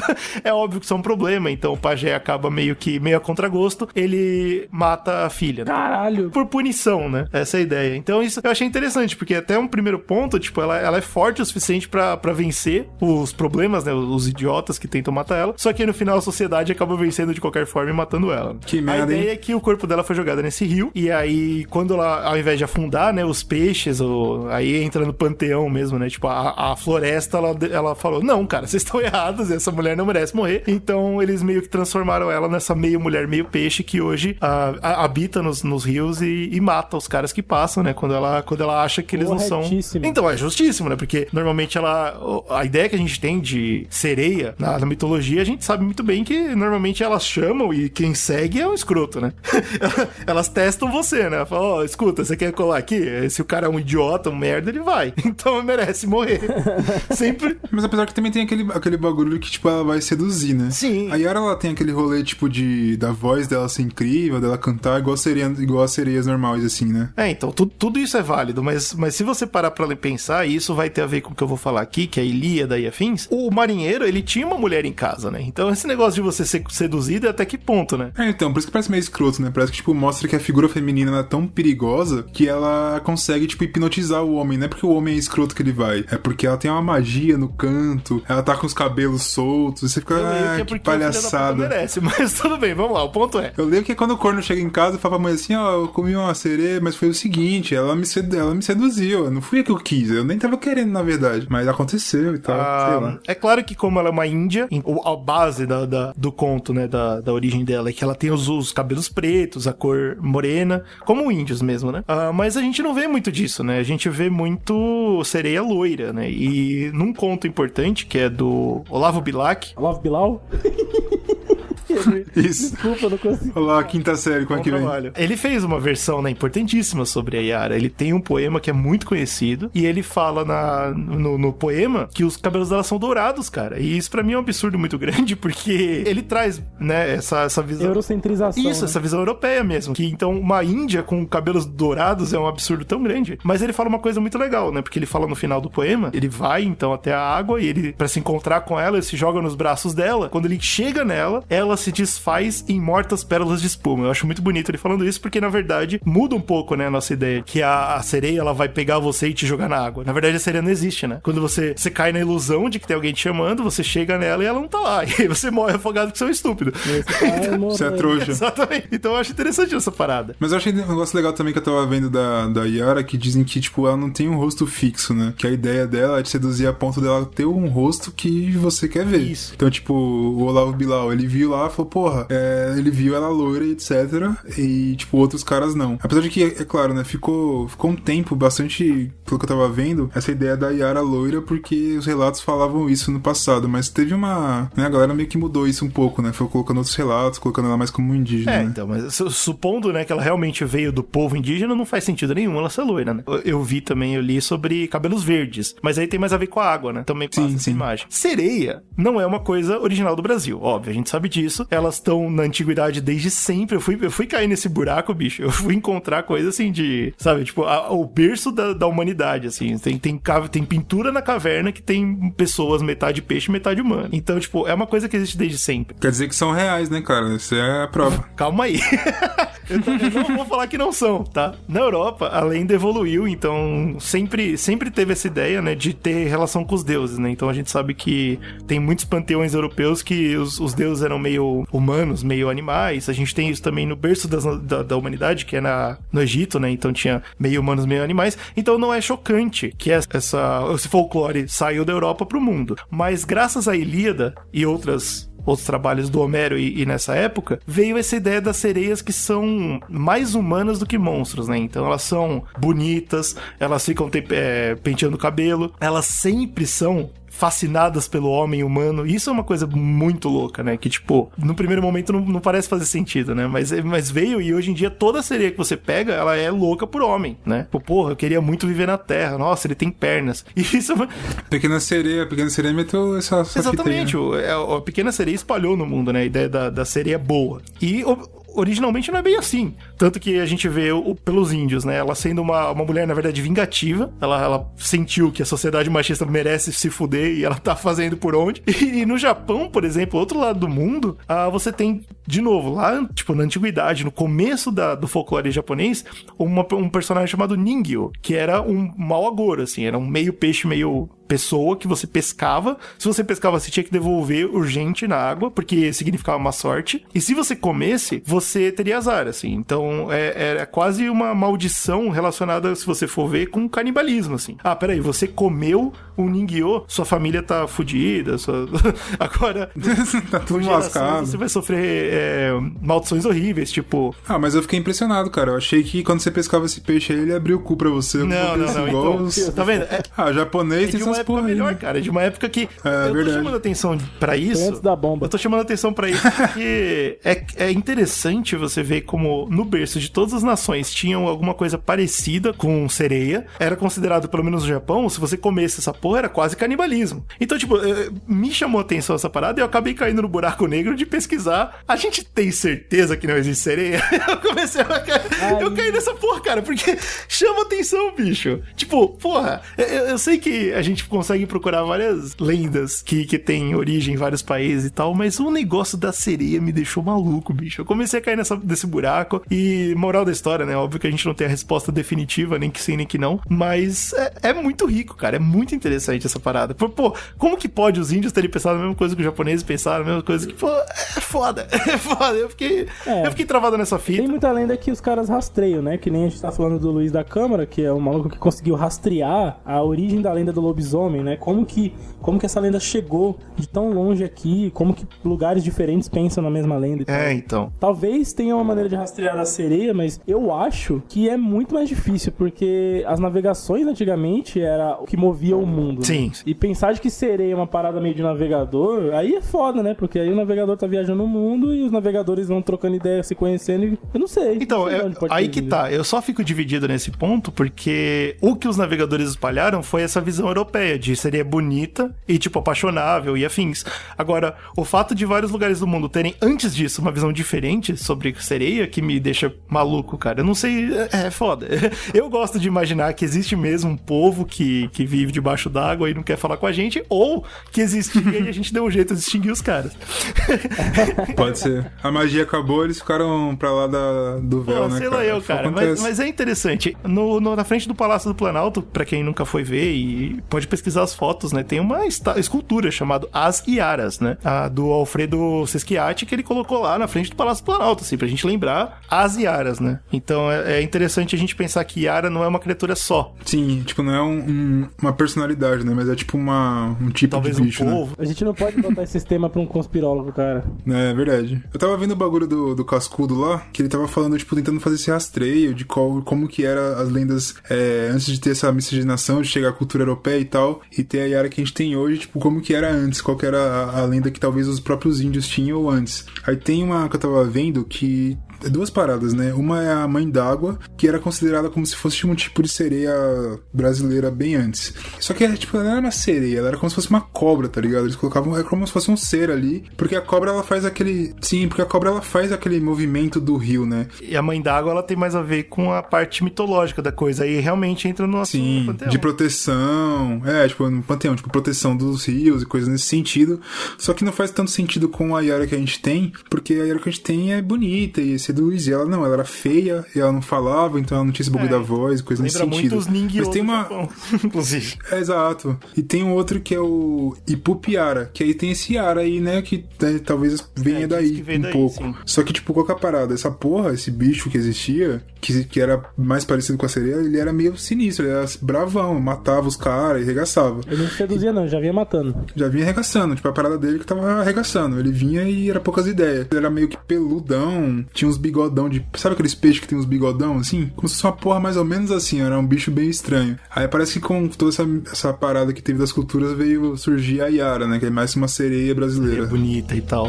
é óbvio que isso é um problema. Então o pajé acaba meio que, meio a contragosto, ele mata a filha. né? Caralho. por punição, né? Essa é a ideia. Então isso eu achei interessante, porque até um primeiro ponto, tipo, ela, ela é forte o suficiente pra pra vencer os problemas, né? Os idiotas que tentam matar ela. Só que no final a sociedade acaba vencendo de qualquer forma e matando ela. Que a merda, ideia hein? é que o corpo dela foi jogado nesse rio. E aí, quando ela, ao invés de afundar, né? Os peixes, ou, aí entra no panteão mesmo, né? Tipo, a, a floresta, ela, ela falou: Não, cara, vocês estão errados, essa mulher não merece morrer. Então eles meio que transformaram ela nessa meio mulher, meio peixe que hoje ah, a- habita nos, nos rios e, e mata os caras que passam, né? Quando ela, quando ela acha que eles não são. Então é justíssimo, né? Porque normalmente ela. A ideia que a gente tem de sereia na, na mitologia, a gente sabe muito bem que normalmente elas chamam e quem segue é um escroto, né? elas testam você, né? Falam, ó, escuta, você quer colar aqui? Se o cara é um idiota, um merda, ele vai. Então merece morrer. Sempre. Mas apesar que também tem aquele, aquele bagulho que, tipo, ela vai seduzir, né? Sim. A Yara, ela tem aquele rolê, tipo, de da voz dela ser incrível, dela cantar igual, sereia, igual as sereias normais, assim, né? É, então, tu- tudo isso é válido, mas, mas se você parar pra pensar, e isso vai ter a ver com o que eu vou falar aqui, que é a Ilíada e afins, o marinheiro, ele tinha uma mulher em casa, né? Então, esse negócio de você ser seduzido é até que ponto, né? É, então, por isso que parece meio escroto, né? Parece que, tipo, mostra que a figura feminina ela é tão perigosa que ela consegue, tipo, hipnotizar o homem. Não é porque o homem é escroto que ele vai, é porque ela tem uma magia no canto, ela tá com os cabelos soltos, e você fica, Eu leio ah, que é que palhaçada. merece, mas tudo bem, vamos lá, o ponto é. Eu lembro que quando o corno chega em casa, fala pra mãe assim, ó, eu comi uma sereia, mas foi o seguinte, ela me, sedu ela me seduziu, não fui eu que eu quis, eu nem tava querendo, na verdade, mas aconteceu e tal, Ah, sei lá. é claro que como ela é uma índia, a base da, da- do conto, né, da, da origem dela é que ela tem os, os cabelos pretos, a cor morena, como índios mesmo, né? Ah, mas a gente não vê muito disso, né? A gente vê muito sereia loira, né? E num conto importante, que é do Olavo Bilac, Love Bilal? Isso. Desculpa, eu não consigo. Olha lá, a quinta série, como é que vem? Ele fez uma versão né, importantíssima sobre a Yara. Ele tem um poema que é muito conhecido e ele fala na, no, no poema que os cabelos dela são dourados, cara. E isso pra mim é um absurdo muito grande porque ele traz, né, essa, essa visão. Eurocentrização. Isso, né? essa visão europeia mesmo. Que então uma Índia com cabelos dourados é um absurdo tão grande. Mas ele fala uma coisa muito legal, né? Porque ele fala no final do poema, ele vai então até a água e ele, pra se encontrar com ela, ele se joga nos braços dela. Quando ele chega nela, ela se desfaz em mortas pérolas de espuma. Eu acho muito bonito ele falando isso, porque na verdade muda um pouco, né, a nossa ideia. Que a, a sereia, ela vai pegar você e te jogar na água. Na verdade, a sereia não existe, né? Quando você, você cai na ilusão de que tem alguém te chamando, você chega nela e ela não tá lá. E aí você morre afogado porque você é um estúpido. Esse cara Você é trouxa. Exatamente. Então eu acho interessante essa parada. Mas eu achei um negócio legal também que eu tava vendo da, da Yara, que dizem que, tipo, ela não tem um rosto fixo, né? Que a ideia dela é de seduzir a ponto dela ter um rosto que você quer ver. Isso. Então, tipo, o Olavo Bilal, ele viu lá e falou, porra, é, ele viu ela loira e etc. E, tipo, outros caras não. Apesar de que, é claro, né? Ficou, ficou um tempo bastante, pelo que eu tava vendo, essa ideia da Yara loira, porque os relatos falavam isso no passado. Mas teve uma. Né, a galera meio que mudou isso um pouco, né? Foi colocando outros relatos, colocando ela mais como indígena. É, né? então, mas su- supondo, né, que ela realmente veio do povo indígena, não faz sentido nenhum ela ser loira, né? Eu, eu vi também, eu li sobre cabelos verdes, mas aí tem mais a ver com a água, né? Também passa Sim, essa sim. imagem. Sereia não é uma coisa original do Brasil, óbvio, a gente sabe disso. Elas estão na antiguidade desde sempre. Eu fui, eu fui cair nesse buraco, bicho. Eu fui encontrar coisa assim de, sabe, tipo, a- o berço da, da humanidade, assim. Tem, tem, cave- tem pintura na caverna que tem pessoas, metade peixe, metade humano. Então, tipo, é uma coisa que existe desde sempre. Quer dizer que são reais, né, cara? Isso é a prova. Calma aí. eu, eu não vou falar que não são, tá? Na Europa, a lenda evoluiu, então sempre, sempre teve essa ideia, né, de ter relação com os deuses, né? Então a gente sabe que tem muitos panteões europeus que os, os deuses eram meio humanos, meio animais. A gente tem isso também no berço das- da, da humanidade, que é na, no Egito, né? Então tinha meio humanos, meio animais. Então não é chocante que essa, esse folclore saiu da Europa pro mundo. Mas graças à Ilíada e outras outros trabalhos do Homero e, e nessa época, veio essa ideia das sereias que são mais humanas do que monstros, né? Então elas são bonitas, elas ficam é, penteando o cabelo, elas sempre são fascinadas pelo homem humano. Isso é uma coisa muito louca, né? Que, tipo, no primeiro momento não, não parece fazer sentido, né? Mas, mas veio e hoje em dia toda sereia que você pega, ela é louca por homem, né? Tipo, porra, eu queria muito viver na Terra. Nossa, ele tem pernas. E isso é uma- Pequena Sereia, Pequena Sereia meteu essa, essa Exatamente, né? o, é, a pequena sereia espalhou no mundo, né? A ideia da, da sereia boa. E o- originalmente não é bem assim. Tanto que a gente vê o- pelos índios, né? Ela sendo uma, uma mulher, na verdade, vingativa. Ela, ela sentiu que a sociedade machista merece se fuder e ela tá fazendo por onde. E, no Japão, por exemplo, outro lado do mundo, ah, você tem, de novo, lá, tipo, na antiguidade, no começo da- do folclore japonês, uma- um personagem chamado Ningyo, que era um mau agouro, assim, era um meio peixe, meio pessoa que você pescava. Se você pescava, você tinha que devolver urgente na água, porque significava má sorte. E se você comesse, você teria azar, assim. Então, é, era quase uma maldição relacionada, se você for ver, com canibalismo, assim. Ah, peraí, você comeu um Ningyo, sua família tá fudida, sua... agora... tá tudo lascado. Você vai sofrer é, maldições horríveis, tipo... Ah, mas eu fiquei impressionado, cara. Eu achei que quando você pescava esse peixe aí, ele abriu o cu pra você. Não, não, Acontece não. igual Então, tá vendo? É, Ah, japonês é uma época porra melhor, cara. De uma época que. É, eu tô verdade. chamando atenção pra isso. Antes da bomba. Eu tô chamando atenção pra isso porque é, é interessante você ver como no berço de todas as nações tinham alguma coisa parecida com sereia. Era considerado, pelo menos no Japão, se você comesse essa porra, era quase canibalismo. Então, tipo, eh, me chamou atenção essa parada e eu acabei caindo no buraco negro de pesquisar. A gente tem certeza que não existe sereia? Eu comecei a cair. Eu caí nessa porra, cara, porque chama atenção, bicho. Tipo, porra, eu, eu sei que a gente consegue procurar várias lendas que, que tem origem em vários países e tal, mas o negócio da sereia me deixou maluco, bicho. Eu comecei a cair nessa, nesse buraco e, moral da história, né? Óbvio que a gente não tem a resposta definitiva, nem que sim, nem que não, mas é, é muito rico, cara. É muito interessante essa parada. Pô, pô, como que pode os índios terem pensado a mesma coisa que os japoneses pensaram, a mesma coisa que, pô, é foda, é foda. Eu fiquei, É. eu fiquei travado nessa fita. Tem muita lenda que os caras rastreiam, né? Que nem a gente tá falando do Luiz da Câmara, que é um maluco que conseguiu rastrear a origem da lenda do lobisomem, né? Como que, como que essa lenda chegou de tão longe aqui, como que lugares diferentes pensam na mesma lenda. É, então. Talvez tenha uma maneira de rastrear a sereia, mas eu acho que é muito mais difícil, porque as navegações antigamente era o que movia o mundo. né? Sim. E pensar de que sereia é uma parada meio de navegador, aí é foda, né? Porque aí o navegador tá viajando o mundo e os navegadores vão trocando ideia, se conhecendo e eu não sei. Então, não sei aí que tá. Eu só fico dividido nesse ponto porque o que os navegadores espalharam foi essa visão europeia de seria bonita e, tipo, apaixonável e afins. Agora, o fato de vários lugares do mundo terem, antes disso, uma visão diferente sobre sereia que me deixa maluco, cara. Eu não sei. É, é foda. Eu gosto de imaginar que existe mesmo um povo que, que vive debaixo d'água e não quer falar com a gente, ou que existia e a gente deu um jeito de extinguir os caras. Pode ser. A magia acabou, eles ficaram pra lá da, do véu, Pô, né, sei cara? lá eu, cara. Mas, mas é interessante. No, no- na frente do Palácio do Planalto, pra quem nunca foi ver e pode pesquisar as fotos, né? Tem uma escultura chamada As Iaras, né? A do Alfredo Sesquiati, que ele colocou lá na frente do Palácio do Planalto, assim, pra gente lembrar as Iaras, né? Então é, é interessante a gente pensar que Iara não é uma criatura só. Sim, tipo, não é um- um- uma personalidade, né? Mas é tipo uma, um tipo Talvez de um bicho, né? povo. A gente não pode botar esse tema pra um conspirólogo, cara. É verdade. Eu tava vendo o bagulho do, do Cascudo lá, que ele tava falando, tipo, tentando fazer esse rastreio de qual, como que era as lendas é, antes de ter essa miscigenação, de chegar à cultura europeia e tal, e ter a Yara que a gente tem hoje, tipo, como que era antes, qual que era a, a lenda que talvez os próprios índios tinham antes. Aí tem uma que eu tava vendo que duas paradas, né? Uma é a mãe d'água, que era considerada como se fosse um tipo de sereia brasileira bem antes. Só que, tipo, ela não era uma sereia, ela era como se fosse uma cobra, tá ligado? Eles colocavam, era como se fosse um ser ali, porque a cobra, ela faz aquele... Sim, porque a cobra, ela faz aquele movimento do rio, né? E a Mãe d'Água, ela tem mais a ver com a parte mitológica da coisa. Aí realmente entra no assunto Sim, do panteão. de proteção, é, tipo, no panteão, tipo, proteção dos rios e coisas nesse sentido. Só que não faz tanto sentido com a Yara que a gente tem, porque a Yara que a gente tem é bonita e seduz, e ela não, ela era feia, e ela não falava, então ela não tinha esse bagulho É, da voz, coisa nesse sentido. muito os Mas tem uma, Japão, inclusive. É, Exato. E tem um outro que é o Ipupiara, que aí tem esse Yara aí, né, que né, talvez venha É, daí um daí, pouco. sim. Só que, tipo, qual que é a parada? Essa porra, esse bicho que existia, que, que era mais parecido com a sereia, ele era meio sinistro, ele era bravão, matava os caras e arregaçava. Ele não seduzia, não, já vinha matando. Já vinha arregaçando, tipo, a parada dele que tava arregaçando. Ele vinha e era poucas ideias. Ele era meio que peludão, tinha uns bigodão de. Sabe aqueles peixes que tem uns bigodão assim? Como se fosse uma porra mais ou menos assim, era um bicho bem estranho. Aí parece que com toda essa, essa parada que teve das culturas veio surgir a Yara, né? Que é mais uma sereia É brasileira. bonita e tal.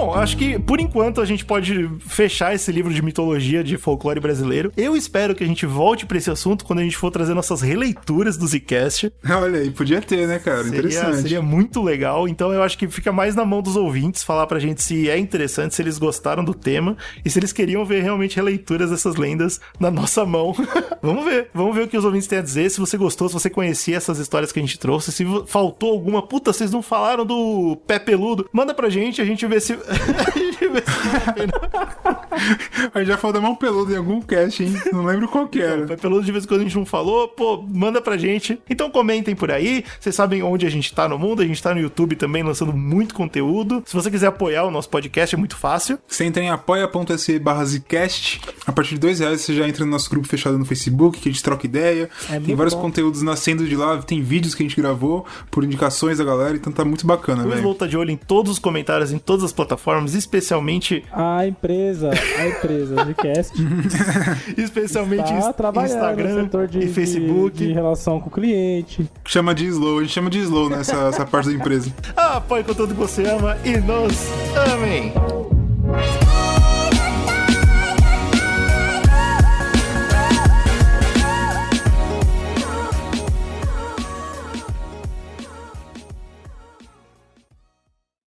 Bom, acho que por enquanto a gente pode fechar esse livro de mitologia de folclore brasileiro. Eu espero que a gente volte pra esse assunto quando a gente for trazer nossas releituras do Zcast. Olha aí, podia ter, né, cara? Seria, Interessante. seria muito legal. Então eu acho que fica mais na mão dos ouvintes falar pra gente se é interessante, se eles gostaram do tema e se eles queriam ver realmente releituras dessas lendas na nossa mão. vamos ver. Vamos ver o que os ouvintes têm a dizer. Se você gostou, se você conhecia essas histórias que a gente trouxe, se faltou alguma. Puta, vocês não falaram do pé peludo. Manda pra gente, a gente vê se. A gente vê se vale a pena. A gente já falou da mão peluda em algum cast, hein? Não lembro qual que era. Pé peludo de vez em quando a gente não falou, pô, manda pra gente. Então comentem por aí. Vocês sabem onde a gente tá no mundo. A gente tá no YouTube também lançando muito conteúdo. Se você quiser apoiar o nosso podcast, é muito fácil. Você entra em apoia.se barra Zcast. A partir de dois reais você já entra no nosso grupo fechado no Facebook, que a gente troca ideia. É tem vários bom. conteúdos nascendo de lá, tem vídeos que a gente gravou por indicações da galera, então tá muito bacana, O velho. Slow tá de olho em todos os comentários, em todas as plataformas, especialmente, A empresa, a empresa de cast especialmente Instagram setor de, e Facebook. de relação com o cliente. Chama de Slow, a gente chama de Slow nessa essa parte da empresa. Apoie com tudo que você ama e nos amem.